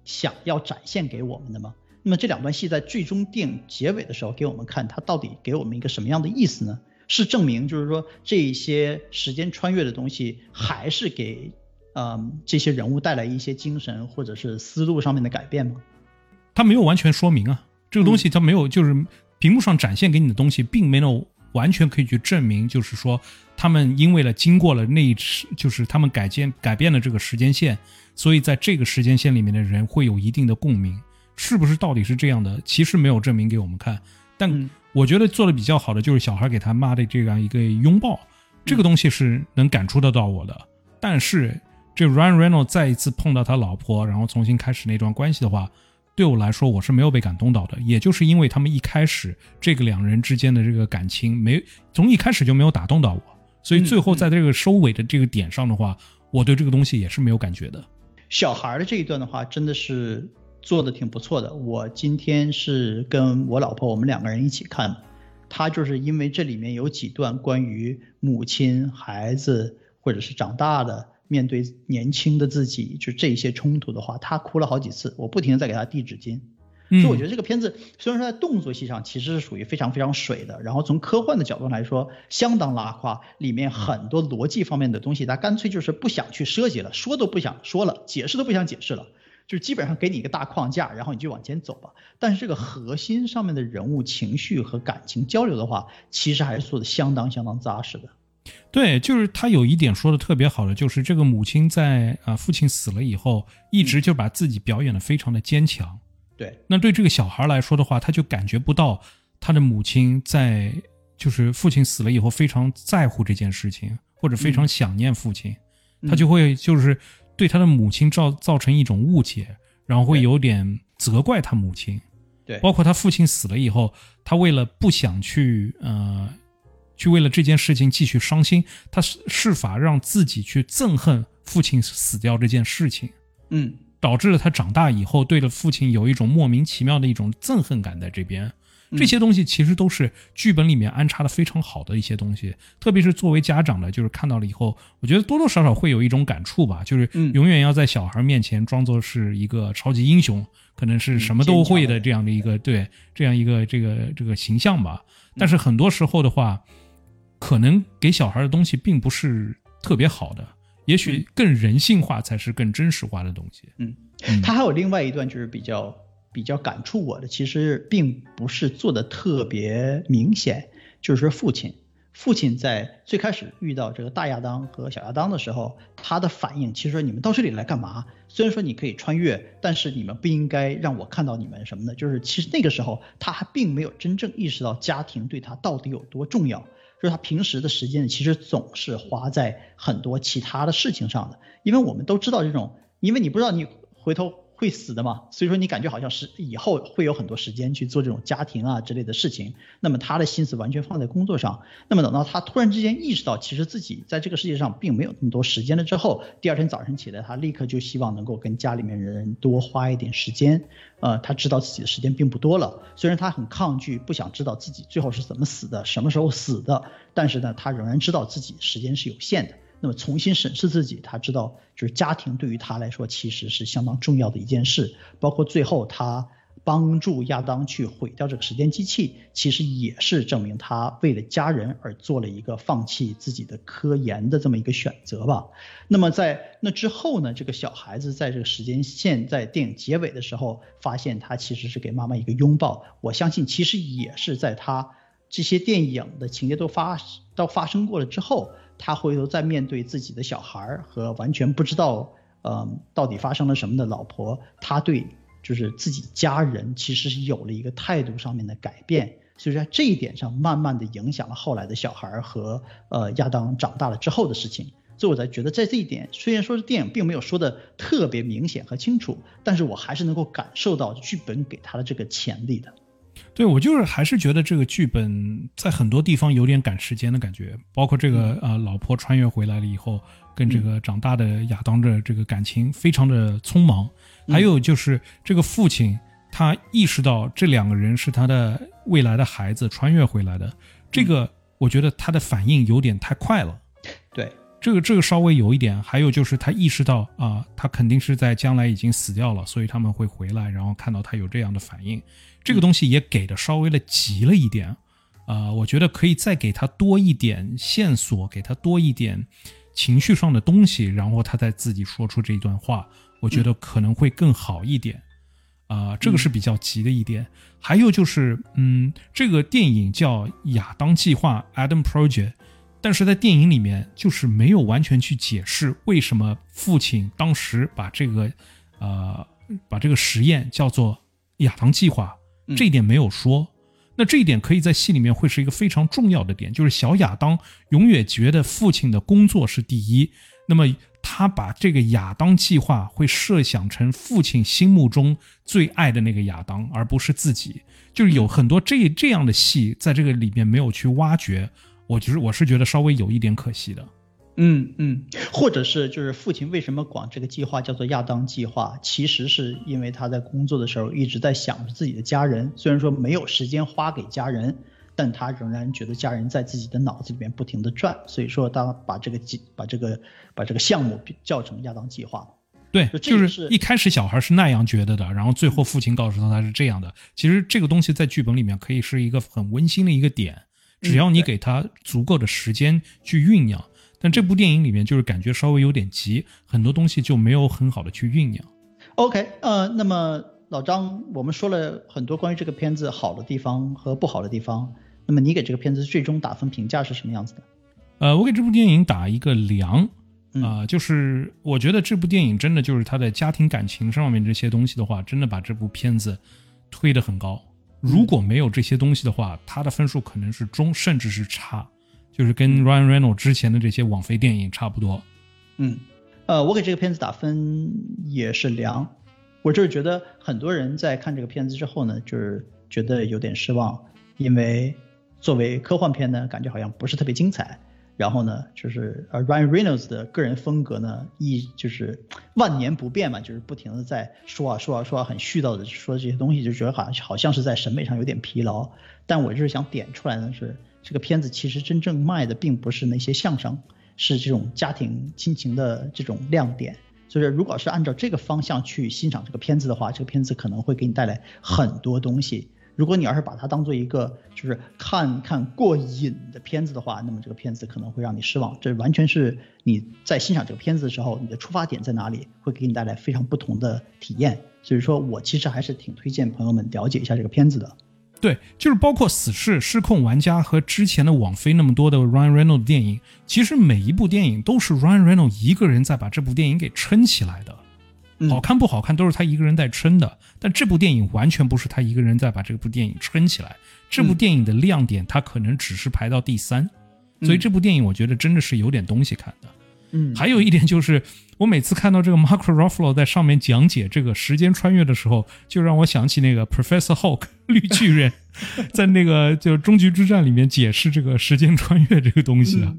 想要展现给我们的吗？那么这两段戏在最终电影结尾的时候给我们看，它到底给我们一个什么样的意思呢？是证明就是说这一些时间穿越的东西，还是给嗯这些人物带来一些精神或者是思路上面的改变吗？他没有完全说明啊。这个东西他没有，就是屏幕上展现给你的东西，并没有完全可以去证明，就是说他们因为了经过了那一次，就是他们改建改变了这个时间线，所以在这个时间线里面的人会有一定的共鸣，是不是到底是这样的？其实没有证明给我们看。但我觉得做的比较好的就是小孩给他妈的这样一个拥抱，这个东西是能感触得到我的。但是这 Ryan Reynolds 再一次碰到他老婆，然后重新开始那段关系的话。对我来说，我是没有被感动到的，也就是因为他们一开始这个两人之间的这个感情没从一开始就没有打动到我，所以最后在这个收尾的这个点上的话，我对这个东西也是没有感觉的。小孩的这一段的话，真的是做的挺不错的。我今天是跟我老婆我们两个人一起看，她就是因为这里面有几段关于母亲、孩子或者是长大的。面对年轻的自己，就这些冲突的话，她哭了好几次。我不停的在给她递纸巾，所以我觉得这个片子虽然说在动作戏上其实是属于非常非常水的，然后从科幻的角度来说相当拉胯，里面很多逻辑方面的东西，他干脆就是不想去设计了，说都不想说了，解释都不想解释了，就是基本上给你一个大框架，然后你就往前走吧。但是这个核心上面的人物情绪和感情交流的话，其实还是做的相当相当扎实的。对，就是他有一点说的特别好的，就是这个母亲在啊父亲死了以后，一直就把自己表演的非常的坚强。对，那对这个小孩来说的话，他就感觉不到他的母亲在就是父亲死了以后非常在乎这件事情，或者非常想念父亲，他就会就是对他的母亲造造成一种误解，然后会有点责怪他母亲。对，包括他父亲死了以后，他为了不想去呃。去为了这件事情继续伤心，他是是法让自己去憎恨父亲死掉这件事情，嗯，导致了他长大以后对了父亲有一种莫名其妙的一种憎恨感在这边。这些东西其实都是剧本里面安插的非常好的一些东西，特别是作为家长的，就是看到了以后，我觉得多多少少会有一种感触吧，就是永远要在小孩面前装作是一个超级英雄，可能是什么都会的这样的一个对这样一个这个这个形象吧。但是很多时候的话。可能给小孩的东西并不是特别好的，也许更人性化才是更真实化的东西。嗯，他还有另外一段就是比较比较感触我的，其实并不是做的特别明显，就是说父亲，父亲在最开始遇到这个大亚当和小亚当的时候，他的反应其实说你们到这里来干嘛？虽然说你可以穿越，但是你们不应该让我看到你们什么的，就是其实那个时候他还并没有真正意识到家庭对他到底有多重要。就是他平时的时间其实总是花在很多其他的事情上的，因为我们都知道这种，因为你不知道你回头会死的嘛，所以说你感觉好像是以后会有很多时间去做这种家庭啊之类的事情。那么他的心思完全放在工作上。那么等到他突然之间意识到，其实自己在这个世界上并没有那么多时间了之后，第二天早晨起来，他立刻就希望能够跟家里面人多花一点时间。呃，他知道自己的时间并不多了，虽然他很抗拒，不想知道自己最后是怎么死的，什么时候死的，但是呢，他仍然知道自己时间是有限的。那么重新审视自己，他知道就是家庭对于他来说其实是相当重要的一件事，包括最后他帮助亚当去毁掉这个时间机器，其实也是证明他为了家人而做了一个放弃自己的科研的这么一个选择吧。那么在那之后呢，这个小孩子在这个时间线在电影结尾的时候，发现他其实是给妈妈一个拥抱。我相信其实也是在他这些电影的情节都发都发生过了之后。他回头再面对自己的小孩和完全不知道，嗯，到底发生了什么的老婆，他对就是自己家人其实是有了一个态度上面的改变，所以在这一点上慢慢的影响了后来的小孩和呃亚当长大了之后的事情，所以我才觉得在这一点，虽然说是电影并没有说的特别明显和清楚，但是我还是能够感受到剧本给他的这个潜力的。对我就是还是觉得这个剧本在很多地方有点赶时间的感觉，包括这个呃老婆穿越回来了以后，跟这个长大的亚当的这个感情非常的匆忙，还有就是这个父亲他意识到这两个人是他的未来的孩子穿越回来的，这个我觉得他的反应有点太快了。对，这个这个稍微有一点，还有就是他意识到啊，他肯定是在将来已经死掉了，所以他们会回来，然后看到他有这样的反应。这个东西也给的稍微的急了一点，啊，我觉得可以再给他多一点线索，给他多一点情绪上的东西，然后他再自己说出这一段话，我觉得可能会更好一点，啊，这个是比较急的一点。还有就是，嗯，这个电影叫《亚当计划》（Adam Project），但是在电影里面就是没有完全去解释为什么父亲当时把这个，呃，把这个实验叫做亚当计划。这一点没有说，那这一点可以在戏里面会是一个非常重要的点，就是小亚当永远觉得父亲的工作是第一，那么他把这个亚当计划会设想成父亲心目中最爱的那个亚当，而不是自己，就是有很多这这样的戏在这个里面没有去挖掘，我其实我是觉得稍微有一点可惜的。嗯嗯，或者是就是父亲为什么管这个计划叫做亚当计划？其实是因为他在工作的时候一直在想着自己的家人，虽然说没有时间花给家人，但他仍然觉得家人在自己的脑子里面不停的转，所以说他把这个计把这个把这个项目叫成亚当计划。对，就是一开始小孩是那样觉得的，然后最后父亲告诉他他是这样的。其实这个东西在剧本里面可以是一个很温馨的一个点，只要你给他足够的时间去酝酿。但这部电影里面就是感觉稍微有点急，很多东西就没有很好的去酝酿。OK，呃，那么老张，我们说了很多关于这个片子好的地方和不好的地方，那么你给这个片子最终打分评价是什么样子的？呃，我给这部电影打一个良，啊，就是我觉得这部电影真的就是他的家庭感情上面这些东西的话，真的把这部片子推得很高。如果没有这些东西的话，它的分数可能是中，甚至是差。就是跟 Ryan Reynolds 之前的这些网飞电影差不多，嗯，呃，我给这个片子打分也是良，我就是觉得很多人在看这个片子之后呢，就是觉得有点失望，因为作为科幻片呢，感觉好像不是特别精彩，然后呢，就是呃 Ryan Reynolds 的个人风格呢，一就是万年不变嘛，就是不停的在说啊说啊说啊，很絮叨的说这些东西，就觉得好像好像是在审美上有点疲劳，但我就是想点出来的是。这个片子其实真正卖的并不是那些相声，是这种家庭亲情的这种亮点。所以说，如果是按照这个方向去欣赏这个片子的话，这个片子可能会给你带来很多东西。如果你要是把它当做一个就是看看过瘾的片子的话，那么这个片子可能会让你失望。这完全是你在欣赏这个片子的时候，你的出发点在哪里，会给你带来非常不同的体验。所以说我其实还是挺推荐朋友们了解一下这个片子的。对，就是包括《死侍》《失控玩家》和之前的网飞那么多的 Ryan Reynolds 电影，其实每一部电影都是 Ryan Reynolds 一个人在把这部电影给撑起来的。好看不好看都是他一个人在撑的，但这部电影完全不是他一个人在把这部电影撑起来。这部电影的亮点，他可能只是排到第三，所以这部电影我觉得真的是有点东西看的。嗯，还有一点就是，我每次看到这个 Mark Ruffalo 在上面讲解这个时间穿越的时候，就让我想起那个 Professor Hulk 绿巨人，在那个就终局之战里面解释这个时间穿越这个东西啊。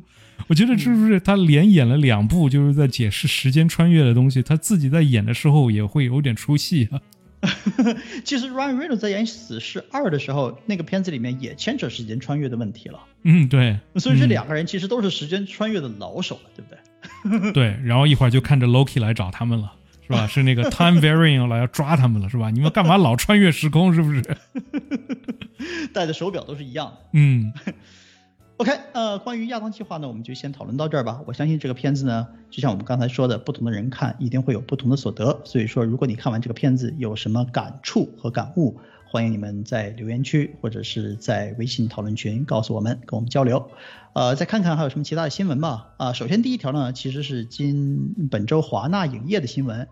我觉得是不是他连演了两部，就是在解释时间穿越的东西，他自己在演的时候也会有点出戏啊。其实 Ryan Reynolds 在演《死侍二》的时候，那个片子里面也牵扯时间穿越的问题了。嗯，对。所以这两个人其实都是时间穿越的老手了，对不对？对。然后一会儿就看着 Loki 来找他们了，是吧？是那个 Time Variant 来要抓他们了，是吧？你们干嘛老穿越时空？是不是？戴的手表都是一样的。嗯。OK，呃，关于亚当计划呢，我们就先讨论到这儿吧。我相信这个片子呢，就像我们刚才说的，不同的人看一定会有不同的所得。所以说，如果你看完这个片子有什么感触和感悟，欢迎你们在留言区或者是在微信讨论群告诉我们，跟我们交流。呃，再看看还有什么其他的新闻吧。啊，首先第一条呢，其实是今本周华纳影业的新闻。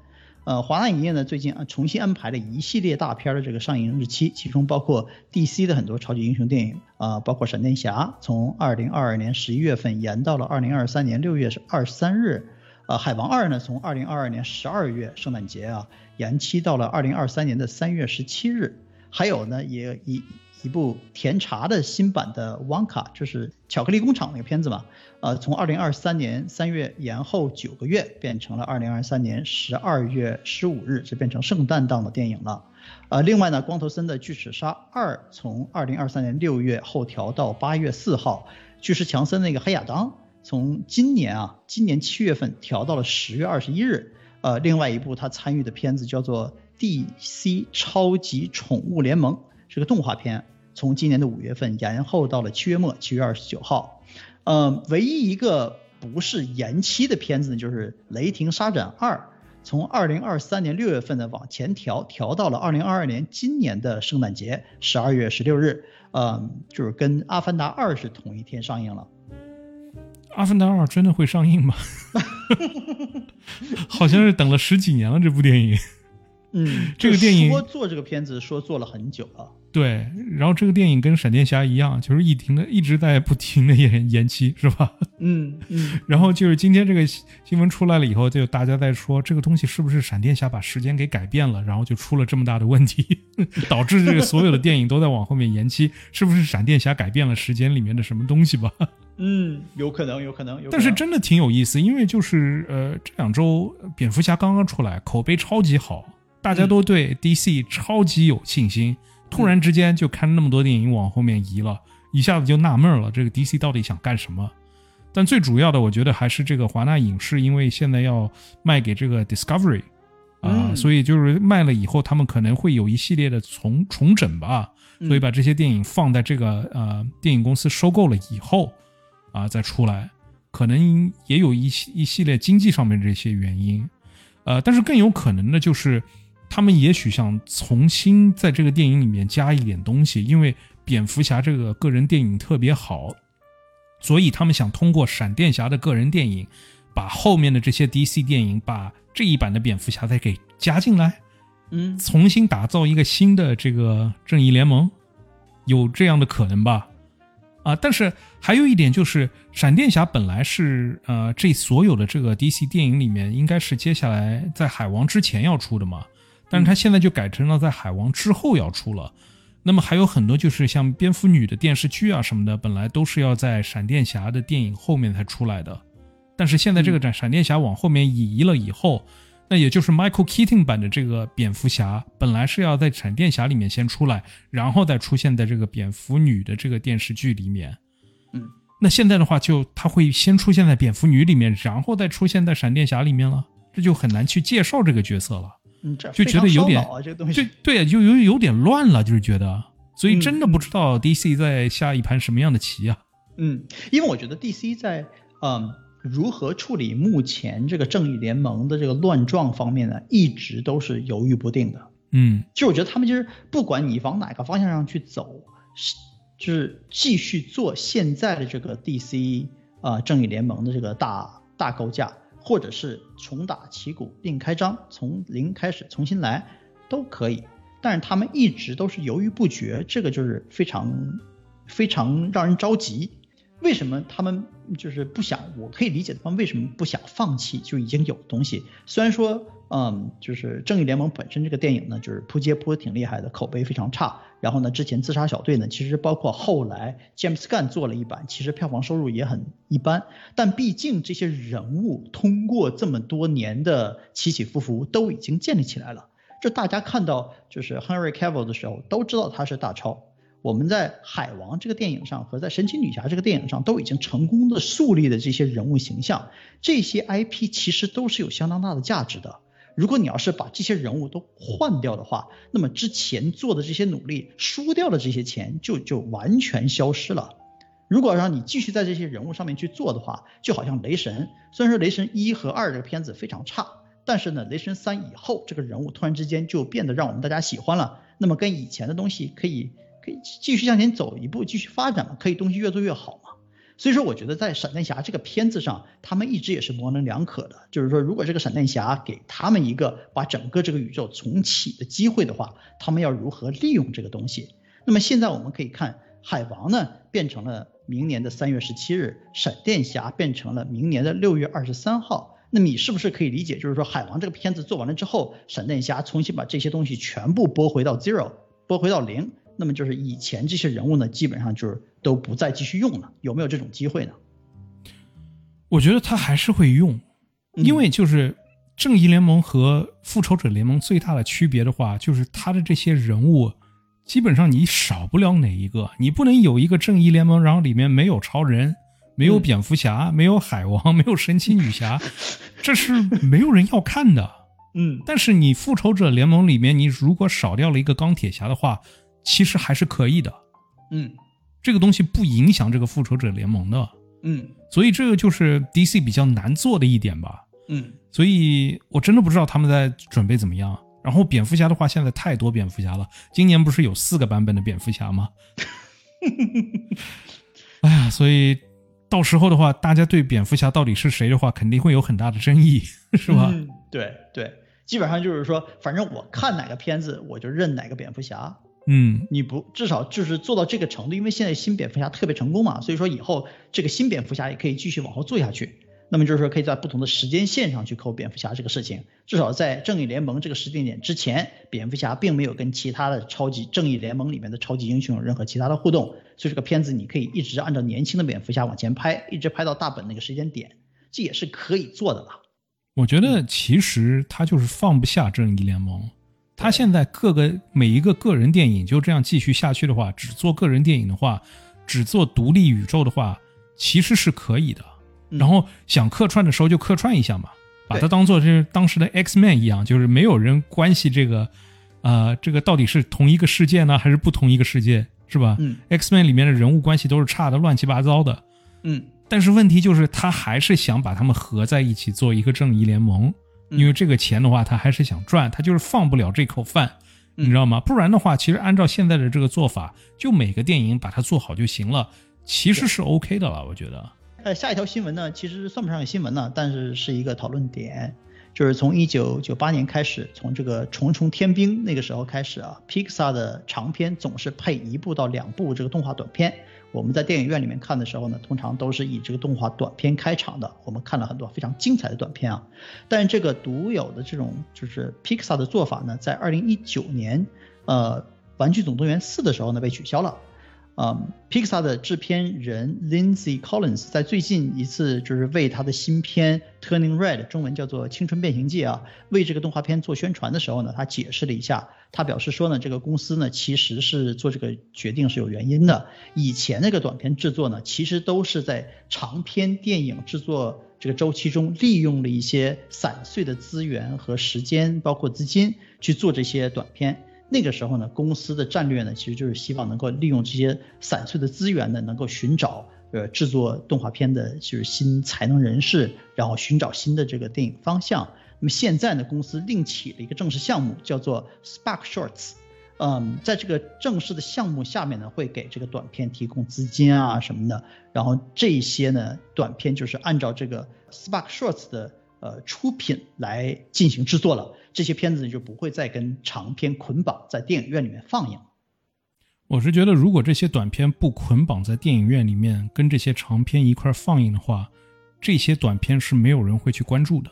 呃，华纳影业呢最近啊重新安排了一系列大片的这个上映日期，其中包括 DC 的很多超级英雄电影啊，包括闪电侠，从二零二二年十一月份延到了二零二三年六月是二十三日，呃，海王二呢从二零二二年十二月圣诞节啊延期到了二零二三年的三月十七日，还有呢也一。一部甜茶的新版的旺卡，就是巧克力工厂那个片子嘛，呃，从二零二三年三月延后九个月，变成了二零二三年十二月十五日，就变成圣诞档的电影了。呃，另外呢，光头森的巨齿鲨二从二零二三年六月后调到八月四号，巨石强森那个黑亚当从今年啊，今年七月份调到了十月二十一日。呃，另外一部他参与的片子叫做 DC 超级宠物联盟。这个动画片从今年的五月份延后到了七月末，七月二十九号。呃，唯一一个不是延期的片子呢，就是《雷霆沙展二》，从二零二三年六月份呢往前调，调到了二零二二年今年的圣诞节十二月十六日。呃，就是跟《阿凡达二》是同一天上映了。《阿凡达二》真的会上映吗？好像是等了十几年了，这部电影。嗯，这个电影说做这个片子说做了很久了。对，然后这个电影跟闪电侠一样，就是一停的一直在不停的延延期，是吧？嗯嗯。然后就是今天这个新闻出来了以后，就大家在说这个东西是不是闪电侠把时间给改变了，然后就出了这么大的问题，导致这个所有的电影都在往后面延期，是不是闪电侠改变了时间里面的什么东西吧？嗯，有可能，有可能，有。但是真的挺有意思，因为就是呃这两周蝙蝠侠刚刚出来，口碑超级好，大家都对 DC 超级有信心。突然之间就看那么多电影往后面移了，一下子就纳闷了，这个 DC 到底想干什么？但最主要的，我觉得还是这个华纳影视，因为现在要卖给这个 Discovery 啊，所以就是卖了以后，他们可能会有一系列的重重整吧，所以把这些电影放在这个呃电影公司收购了以后啊再出来，可能也有一系一系列经济上面这些原因，呃，但是更有可能的就是。他们也许想重新在这个电影里面加一点东西，因为蝙蝠侠这个个人电影特别好，所以他们想通过闪电侠的个人电影，把后面的这些 DC 电影，把这一版的蝙蝠侠再给加进来，嗯，重新打造一个新的这个正义联盟，有这样的可能吧？啊，但是还有一点就是，闪电侠本来是呃这所有的这个 DC 电影里面，应该是接下来在海王之前要出的嘛。但是他现在就改成了在海王之后要出了，那么还有很多就是像蝙蝠女的电视剧啊什么的，本来都是要在闪电侠的电影后面才出来的，但是现在这个闪闪电侠往后面移了以后，那也就是 Michael Keaton 版的这个蝙蝠侠，本来是要在闪电侠里面先出来，然后再出现在这个蝙蝠女的这个电视剧里面，嗯，那现在的话就他会先出现在蝙蝠女里面，然后再出现在闪电侠里面了，这就很难去介绍这个角色了。就觉得有点，对对就有有点乱了，就是觉得，所以真的不知道 DC 在下一盘什么样的棋啊。嗯，因为我觉得 DC 在嗯如何处理目前这个正义联盟的这个乱状方面呢，一直都是犹豫不定的。嗯，就我觉得他们就是不管你往哪个方向上去走，是就是继续做现在的这个 DC 啊正义联盟的这个大大构架。或者是重打旗鼓另开张，从零开始重新来都可以，但是他们一直都是犹豫不决，这个就是非常非常让人着急。为什么他们就是不想？我可以理解他们为什么不想放弃就已经有东西。虽然说，嗯，就是正义联盟本身这个电影呢，就是扑街扑的挺厉害的，口碑非常差。然后呢，之前自杀小队呢，其实包括后来 James Gunn 做了一版，其实票房收入也很一般。但毕竟这些人物通过这么多年的起起伏伏，都已经建立起来了。这大家看到就是 Henry Cavill 的时候，都知道他是大超。我们在《海王》这个电影上和在《神奇女侠》这个电影上都已经成功的树立了这些人物形象，这些 IP 其实都是有相当大的价值的。如果你要是把这些人物都换掉的话，那么之前做的这些努力输掉的这些钱就就完全消失了。如果让你继续在这些人物上面去做的话，就好像《雷神》，虽然说《雷神》一和二这个片子非常差，但是呢，《雷神三》以后这个人物突然之间就变得让我们大家喜欢了，那么跟以前的东西可以。可以继续向前走一步，继续发展嘛？可以东西越做越好嘛？所以说，我觉得在闪电侠这个片子上，他们一直也是模棱两可的。就是说，如果这个闪电侠给他们一个把整个这个宇宙重启的机会的话，他们要如何利用这个东西？那么现在我们可以看，海王呢变成了明年的三月十七日，闪电侠变成了明年的六月二十三号。那你是不是可以理解，就是说海王这个片子做完了之后，闪电侠重新把这些东西全部拨回到 zero，拨回到零？那么就是以前这些人物呢，基本上就是都不再继续用了，有没有这种机会呢？我觉得他还是会用，因为就是正义联盟和复仇者联盟最大的区别的话，就是他的这些人物基本上你少不了哪一个，你不能有一个正义联盟，然后里面没有超人，没有蝙蝠侠，没有海王，没有神奇女侠，这是没有人要看的。嗯，但是你复仇者联盟里面，你如果少掉了一个钢铁侠的话。其实还是可以的，嗯，这个东西不影响这个复仇者联盟的，嗯，所以这个就是 DC 比较难做的一点吧，嗯，所以我真的不知道他们在准备怎么样。然后蝙蝠侠的话，现在太多蝙蝠侠了，今年不是有四个版本的蝙蝠侠吗？哎呀，所以到时候的话，大家对蝙蝠侠到底是谁的话，肯定会有很大的争议，是吧？对对，基本上就是说，反正我看哪个片子，我就认哪个蝙蝠侠。嗯，你不至少就是做到这个程度，因为现在新蝙蝠侠特别成功嘛，所以说以后这个新蝙蝠侠也可以继续往后做下去。那么就是说可以在不同的时间线上去抠蝙蝠侠这个事情，至少在正义联盟这个时间点之前，蝙蝠侠并没有跟其他的超级正义联盟里面的超级英雄有任何其他的互动，所以这个片子你可以一直按照年轻的蝙蝠侠往前拍，一直拍到大本那个时间点，这也是可以做的吧？我觉得其实他就是放不下正义联盟。他现在各个每一个个人电影就这样继续下去的话，只做个人电影的话，只做独立宇宙的话，其实是可以的。然后想客串的时候就客串一下嘛，把它当做是当时的 X Man 一样，就是没有人关系这个，呃，这个到底是同一个世界呢，还是不同一个世界，是吧？嗯，X Man 里面的人物关系都是差的乱七八糟的。嗯，但是问题就是他还是想把他们合在一起做一个正义联盟。因为这个钱的话，他还是想赚，他就是放不了这口饭，你知道吗？不然的话，其实按照现在的这个做法，就每个电影把它做好就行了，其实是 OK 的了，我觉得。呃，下一条新闻呢，其实算不上新闻呢，但是是一个讨论点，就是从一九九八年开始，从这个《重重天兵》那个时候开始啊，Pixar 的长片总是配一部到两部这个动画短片。我们在电影院里面看的时候呢，通常都是以这个动画短片开场的。我们看了很多非常精彩的短片啊，但是这个独有的这种就是 Pixar 的做法呢，在二零一九年，呃，《玩具总动员四》的时候呢被取消了。啊，Pixar 的制片人 Lindsay Collins 在最近一次就是为他的新片 Turning Red，中文叫做《青春变形记》啊，为这个动画片做宣传的时候呢，他解释了一下，他表示说呢，这个公司呢其实是做这个决定是有原因的。以前那个短片制作呢，其实都是在长片电影制作这个周期中，利用了一些散碎的资源和时间，包括资金去做这些短片。那个时候呢，公司的战略呢，其实就是希望能够利用这些散碎的资源呢，能够寻找呃制作动画片的就是新才能人士，然后寻找新的这个电影方向。那么现在呢，公司另起了一个正式项目，叫做 Spark Shorts。嗯，在这个正式的项目下面呢，会给这个短片提供资金啊什么的。然后这些呢，短片就是按照这个 Spark Shorts 的。呃，出品来进行制作了，这些片子就不会再跟长片捆绑在电影院里面放映。我是觉得，如果这些短片不捆绑在电影院里面，跟这些长片一块放映的话，这些短片是没有人会去关注的。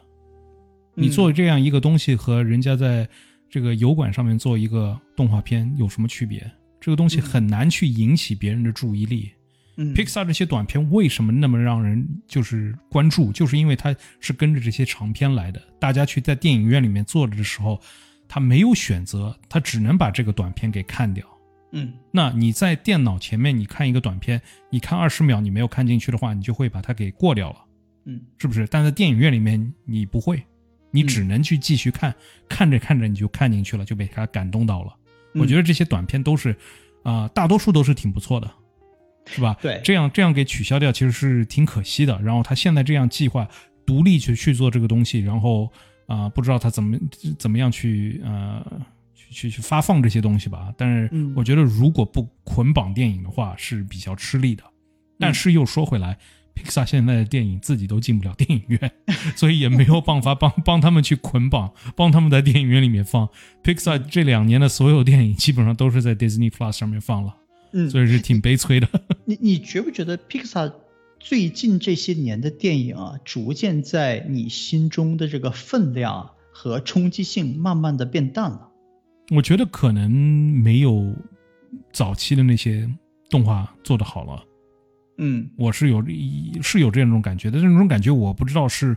你做这样一个东西，和人家在这个油管上面做一个动画片有什么区别？这个东西很难去引起别人的注意力。嗯，Pixar 这些短片为什么那么让人就是关注？就是因为它是跟着这些长片来的。大家去在电影院里面坐着的时候，他没有选择，他只能把这个短片给看掉。嗯，那你在电脑前面你看一个短片，你看二十秒你没有看进去的话，你就会把它给过掉了。嗯，是不是？但在电影院里面你不会，你只能去继续看，看着看着你就看进去了，就被他感动到了。我觉得这些短片都是，啊，大多数都是挺不错的。是吧？对，这样这样给取消掉，其实是挺可惜的。然后他现在这样计划独立去去做这个东西，然后啊，不知道他怎么怎么样去呃去去去发放这些东西吧。但是我觉得如果不捆绑电影的话是比较吃力的。但是又说回来，Pixar 现在的电影自己都进不了电影院，所以也没有办法帮帮他们去捆绑，帮他们在电影院里面放。Pixar 这两年的所有电影基本上都是在 Disney Plus 上面放了。嗯，所以是挺悲催的。你你觉不觉得 Pixar 最近这些年的电影啊，逐渐在你心中的这个分量和冲击性慢慢的变淡了？我觉得可能没有早期的那些动画做的好了。嗯，我是有是有这样一种感觉的，这种感觉我不知道是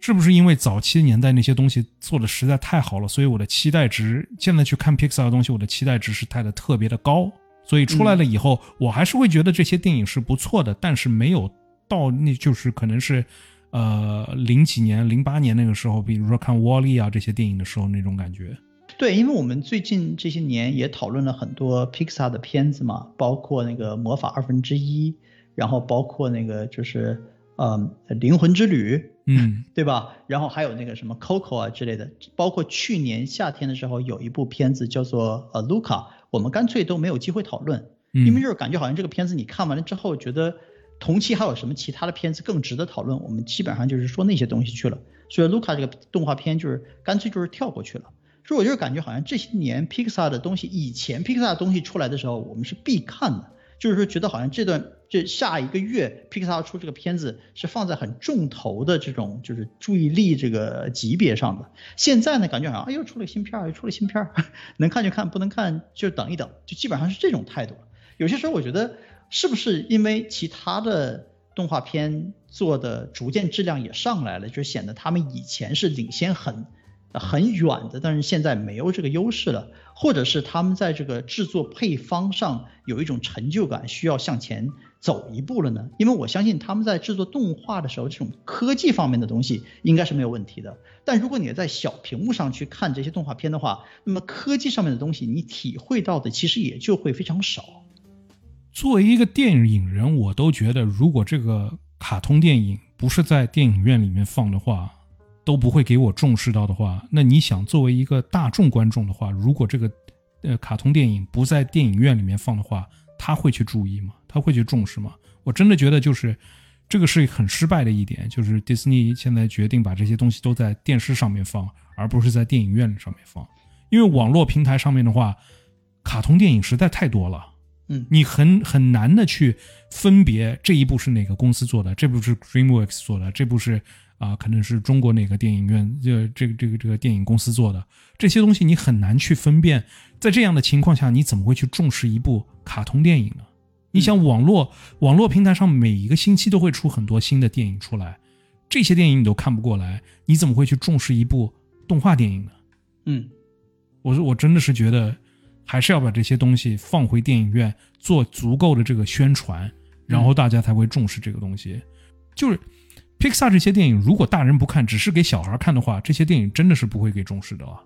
是不是因为早期年代那些东西做的实在太好了，所以我的期待值现在去看 Pixar 的东西，我的期待值是太的特别的高。所以出来了以后，我还是会觉得这些电影是不错的，但是没有到那就是可能是，呃，零几年、零八年那个时候，比如说看《沃利》啊这些电影的时候那种感觉。对，因为我们最近这些年也讨论了很多 Pixar 的片子嘛，包括那个《魔法二分之一》，然后包括那个就是呃《灵魂之旅》，嗯，对吧？然后还有那个什么 Coco 啊之类的，包括去年夏天的时候有一部片子叫做呃《卢卡》。我们干脆都没有机会讨论，因为就是感觉好像这个片子你看完了之后，觉得同期还有什么其他的片子更值得讨论，我们基本上就是说那些东西去了。所以卢卡这个动画片就是干脆就是跳过去了。所以我就是感觉好像这些年 Pixar 的东西，以前 Pixar 的东西出来的时候，我们是必看的。就是说，觉得好像这段这下一个月，Pixar 出这个片子是放在很重头的这种就是注意力这个级别上的。现在呢，感觉好像哎又出了新片儿，又出了新片儿，能看就看，不能看就等一等，就基本上是这种态度。有些时候我觉得是不是因为其他的动画片做的逐渐质量也上来了，就显得他们以前是领先很。很远的，但是现在没有这个优势了，或者是他们在这个制作配方上有一种成就感，需要向前走一步了呢？因为我相信他们在制作动画的时候，这种科技方面的东西应该是没有问题的。但如果你在小屏幕上去看这些动画片的话，那么科技上面的东西你体会到的其实也就会非常少。作为一个电影人，我都觉得，如果这个卡通电影不是在电影院里面放的话，都不会给我重视到的话，那你想作为一个大众观众的话，如果这个呃卡通电影不在电影院里面放的话，他会去注意吗？他会去重视吗？我真的觉得就是这个是很失败的一点，就是迪士尼现在决定把这些东西都在电视上面放，而不是在电影院上面放，因为网络平台上面的话，卡通电影实在太多了，嗯，你很很难的去分别这一部是哪个公司做的，这部是 DreamWorks 做的，这部是。啊，可能是中国哪个电影院，这这个这个这个电影公司做的这些东西，你很难去分辨。在这样的情况下，你怎么会去重视一部卡通电影呢？你想，网络网络平台上每一个星期都会出很多新的电影出来，这些电影你都看不过来，你怎么会去重视一部动画电影呢？嗯，我说我真的是觉得，还是要把这些东西放回电影院，做足够的这个宣传，然后大家才会重视这个东西，就是。Pixar 这些电影，如果大人不看，只是给小孩看的话，这些电影真的是不会给重视的啊。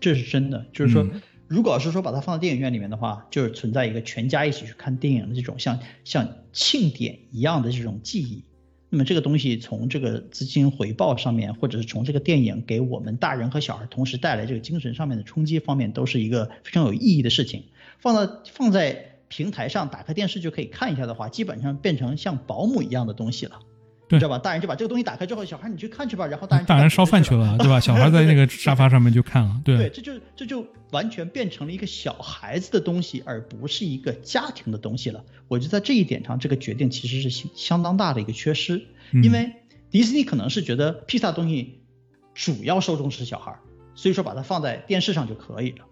这是真的，就是说，如果要是说把它放到电影院里面的话，就是存在一个全家一起去看电影的这种像像庆典一样的这种记忆。那么这个东西从这个资金回报上面，或者是从这个电影给我们大人和小孩同时带来这个精神上面的冲击方面，都是一个非常有意义的事情。放到放在平台上，打开电视就可以看一下的话，基本上变成像保姆一样的东西了。你知道吧？大人就把这个东西打开之后，小孩你去看去吧，然后大人大人烧饭去了，对吧？小孩在那个沙发上面就看了，对。对，这就这就完全变成了一个小孩子的东西，而不是一个家庭的东西了。我觉得在这一点上，这个决定其实是相相当大的一个缺失，因为迪士尼可能是觉得披萨东西主要受众是小孩，所以说把它放在电视上就可以了，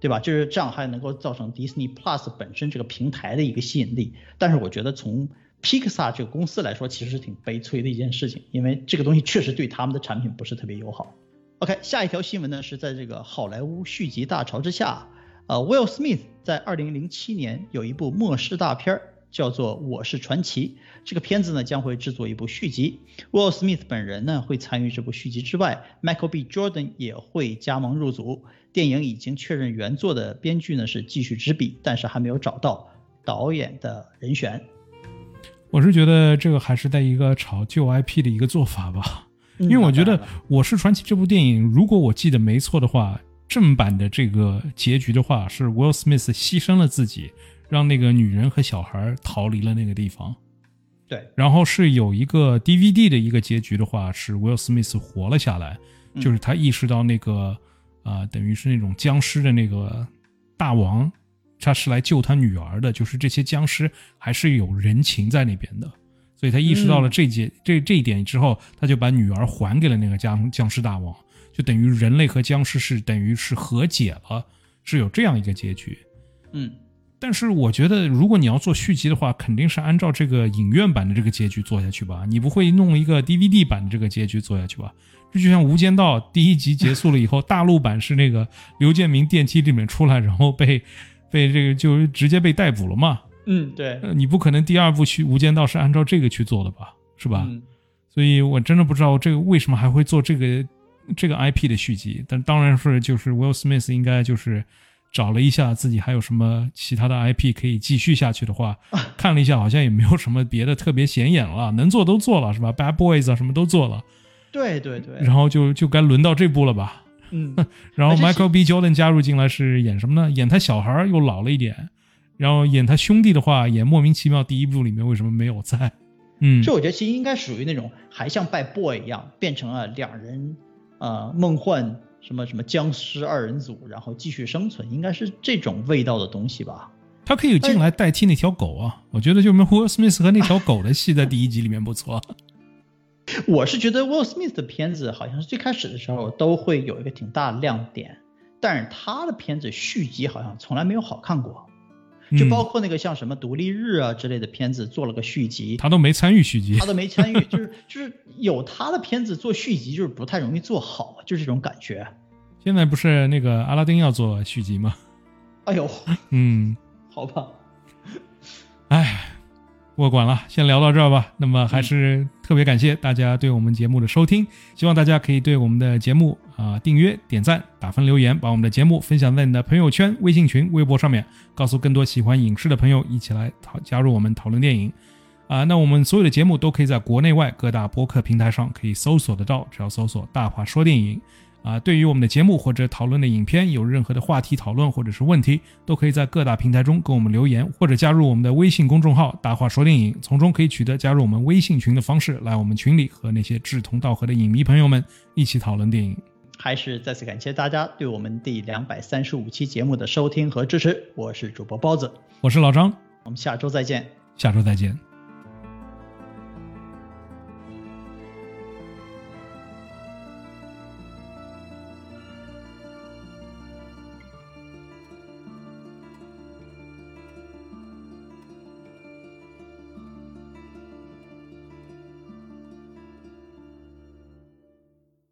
对吧？就是这样还能够造成迪士尼 Plus 本身这个平台的一个吸引力。但是我觉得从 Pixar 这个公司来说，其实是挺悲催的一件事情，因为这个东西确实对他们的产品不是特别友好。OK，下一条新闻呢是在这个好莱坞续集大潮之下，呃，Will Smith 在2007年有一部末世大片儿叫做《我是传奇》，这个片子呢将会制作一部续集。Will Smith 本人呢会参与这部续集之外，Michael B. Jordan 也会加盟入组。电影已经确认原作的编剧呢是继续执笔，但是还没有找到导演的人选。我是觉得这个还是在一个炒旧 IP 的一个做法吧，因为我觉得《我是传奇》这部电影，如果我记得没错的话，正版的这个结局的话是 Will Smith 牺牲了自己，让那个女人和小孩逃离了那个地方。对，然后是有一个 DVD 的一个结局的话是 Will Smith 活了下来，就是他意识到那个啊，等于是那种僵尸的那个大王。他是来救他女儿的，就是这些僵尸还是有人情在那边的，所以他意识到了这节这这一点之后，他就把女儿还给了那个僵僵尸大王，就等于人类和僵尸是等于是和解了，是有这样一个结局。嗯，但是我觉得如果你要做续集的话，肯定是按照这个影院版的这个结局做下去吧，你不会弄一个 DVD 版的这个结局做下去吧？这就像《无间道》第一集结束了以后，大陆版是那个刘建明电梯里面出来，然后被。被这个就直接被逮捕了嘛？嗯，对，你不可能第二部去《无间道》是按照这个去做的吧？是吧？所以我真的不知道这个为什么还会做这个这个 IP 的续集。但当然是就是 Will Smith 应该就是找了一下自己还有什么其他的 IP 可以继续下去的话，看了一下好像也没有什么别的特别显眼了，能做都做了是吧？Bad Boys 啊什么都做了，对对对，然后就就该轮到这部了吧？嗯，然后 Michael B. Jordan 加入进来是演什么呢？演他小孩又老了一点，然后演他兄弟的话也莫名其妙。第一部里面为什么没有在？嗯，这我觉得其实应该属于那种还像 Bad Boy 一样，变成了两人呃梦幻什么什么僵尸二人组，然后继续生存，应该是这种味道的东西吧？他可以进来代替那条狗啊，我觉得就 Will Smith 和那条狗的戏在第一集里面不错。我是觉得 Will Smith 的片子好像是最开始的时候都会有一个挺大的亮点，但是他的片子续集好像从来没有好看过，就包括那个像什么独立日啊之类的片子做了个续集，他都没参与续集，他都没参与，就是就是有他的片子做续集就是不太容易做好，就这种感觉。现在不是那个阿拉丁要做续集吗？哎呦，嗯，好吧，哎。我管了，先聊到这儿吧。那么还是特别感谢大家对我们节目的收听，希望大家可以对我们的节目啊订阅、点赞、打分、留言，把我们的节目分享在你的朋友圈、微信群、微博上面，告诉更多喜欢影视的朋友一起来讨加入我们讨论电影。啊，那我们所有的节目都可以在国内外各大播客平台上可以搜索得到，只要搜索“大话说电影”。啊，对于我们的节目或者讨论的影片有任何的话题讨论或者是问题，都可以在各大平台中跟我们留言，或者加入我们的微信公众号“大话说电影”，从中可以取得加入我们微信群的方式，来我们群里和那些志同道合的影迷朋友们一起讨论电影。还是再次感谢大家对我们第两百三十五期节目的收听和支持，我是主播包子，我是老张，我们下周再见，下周再见。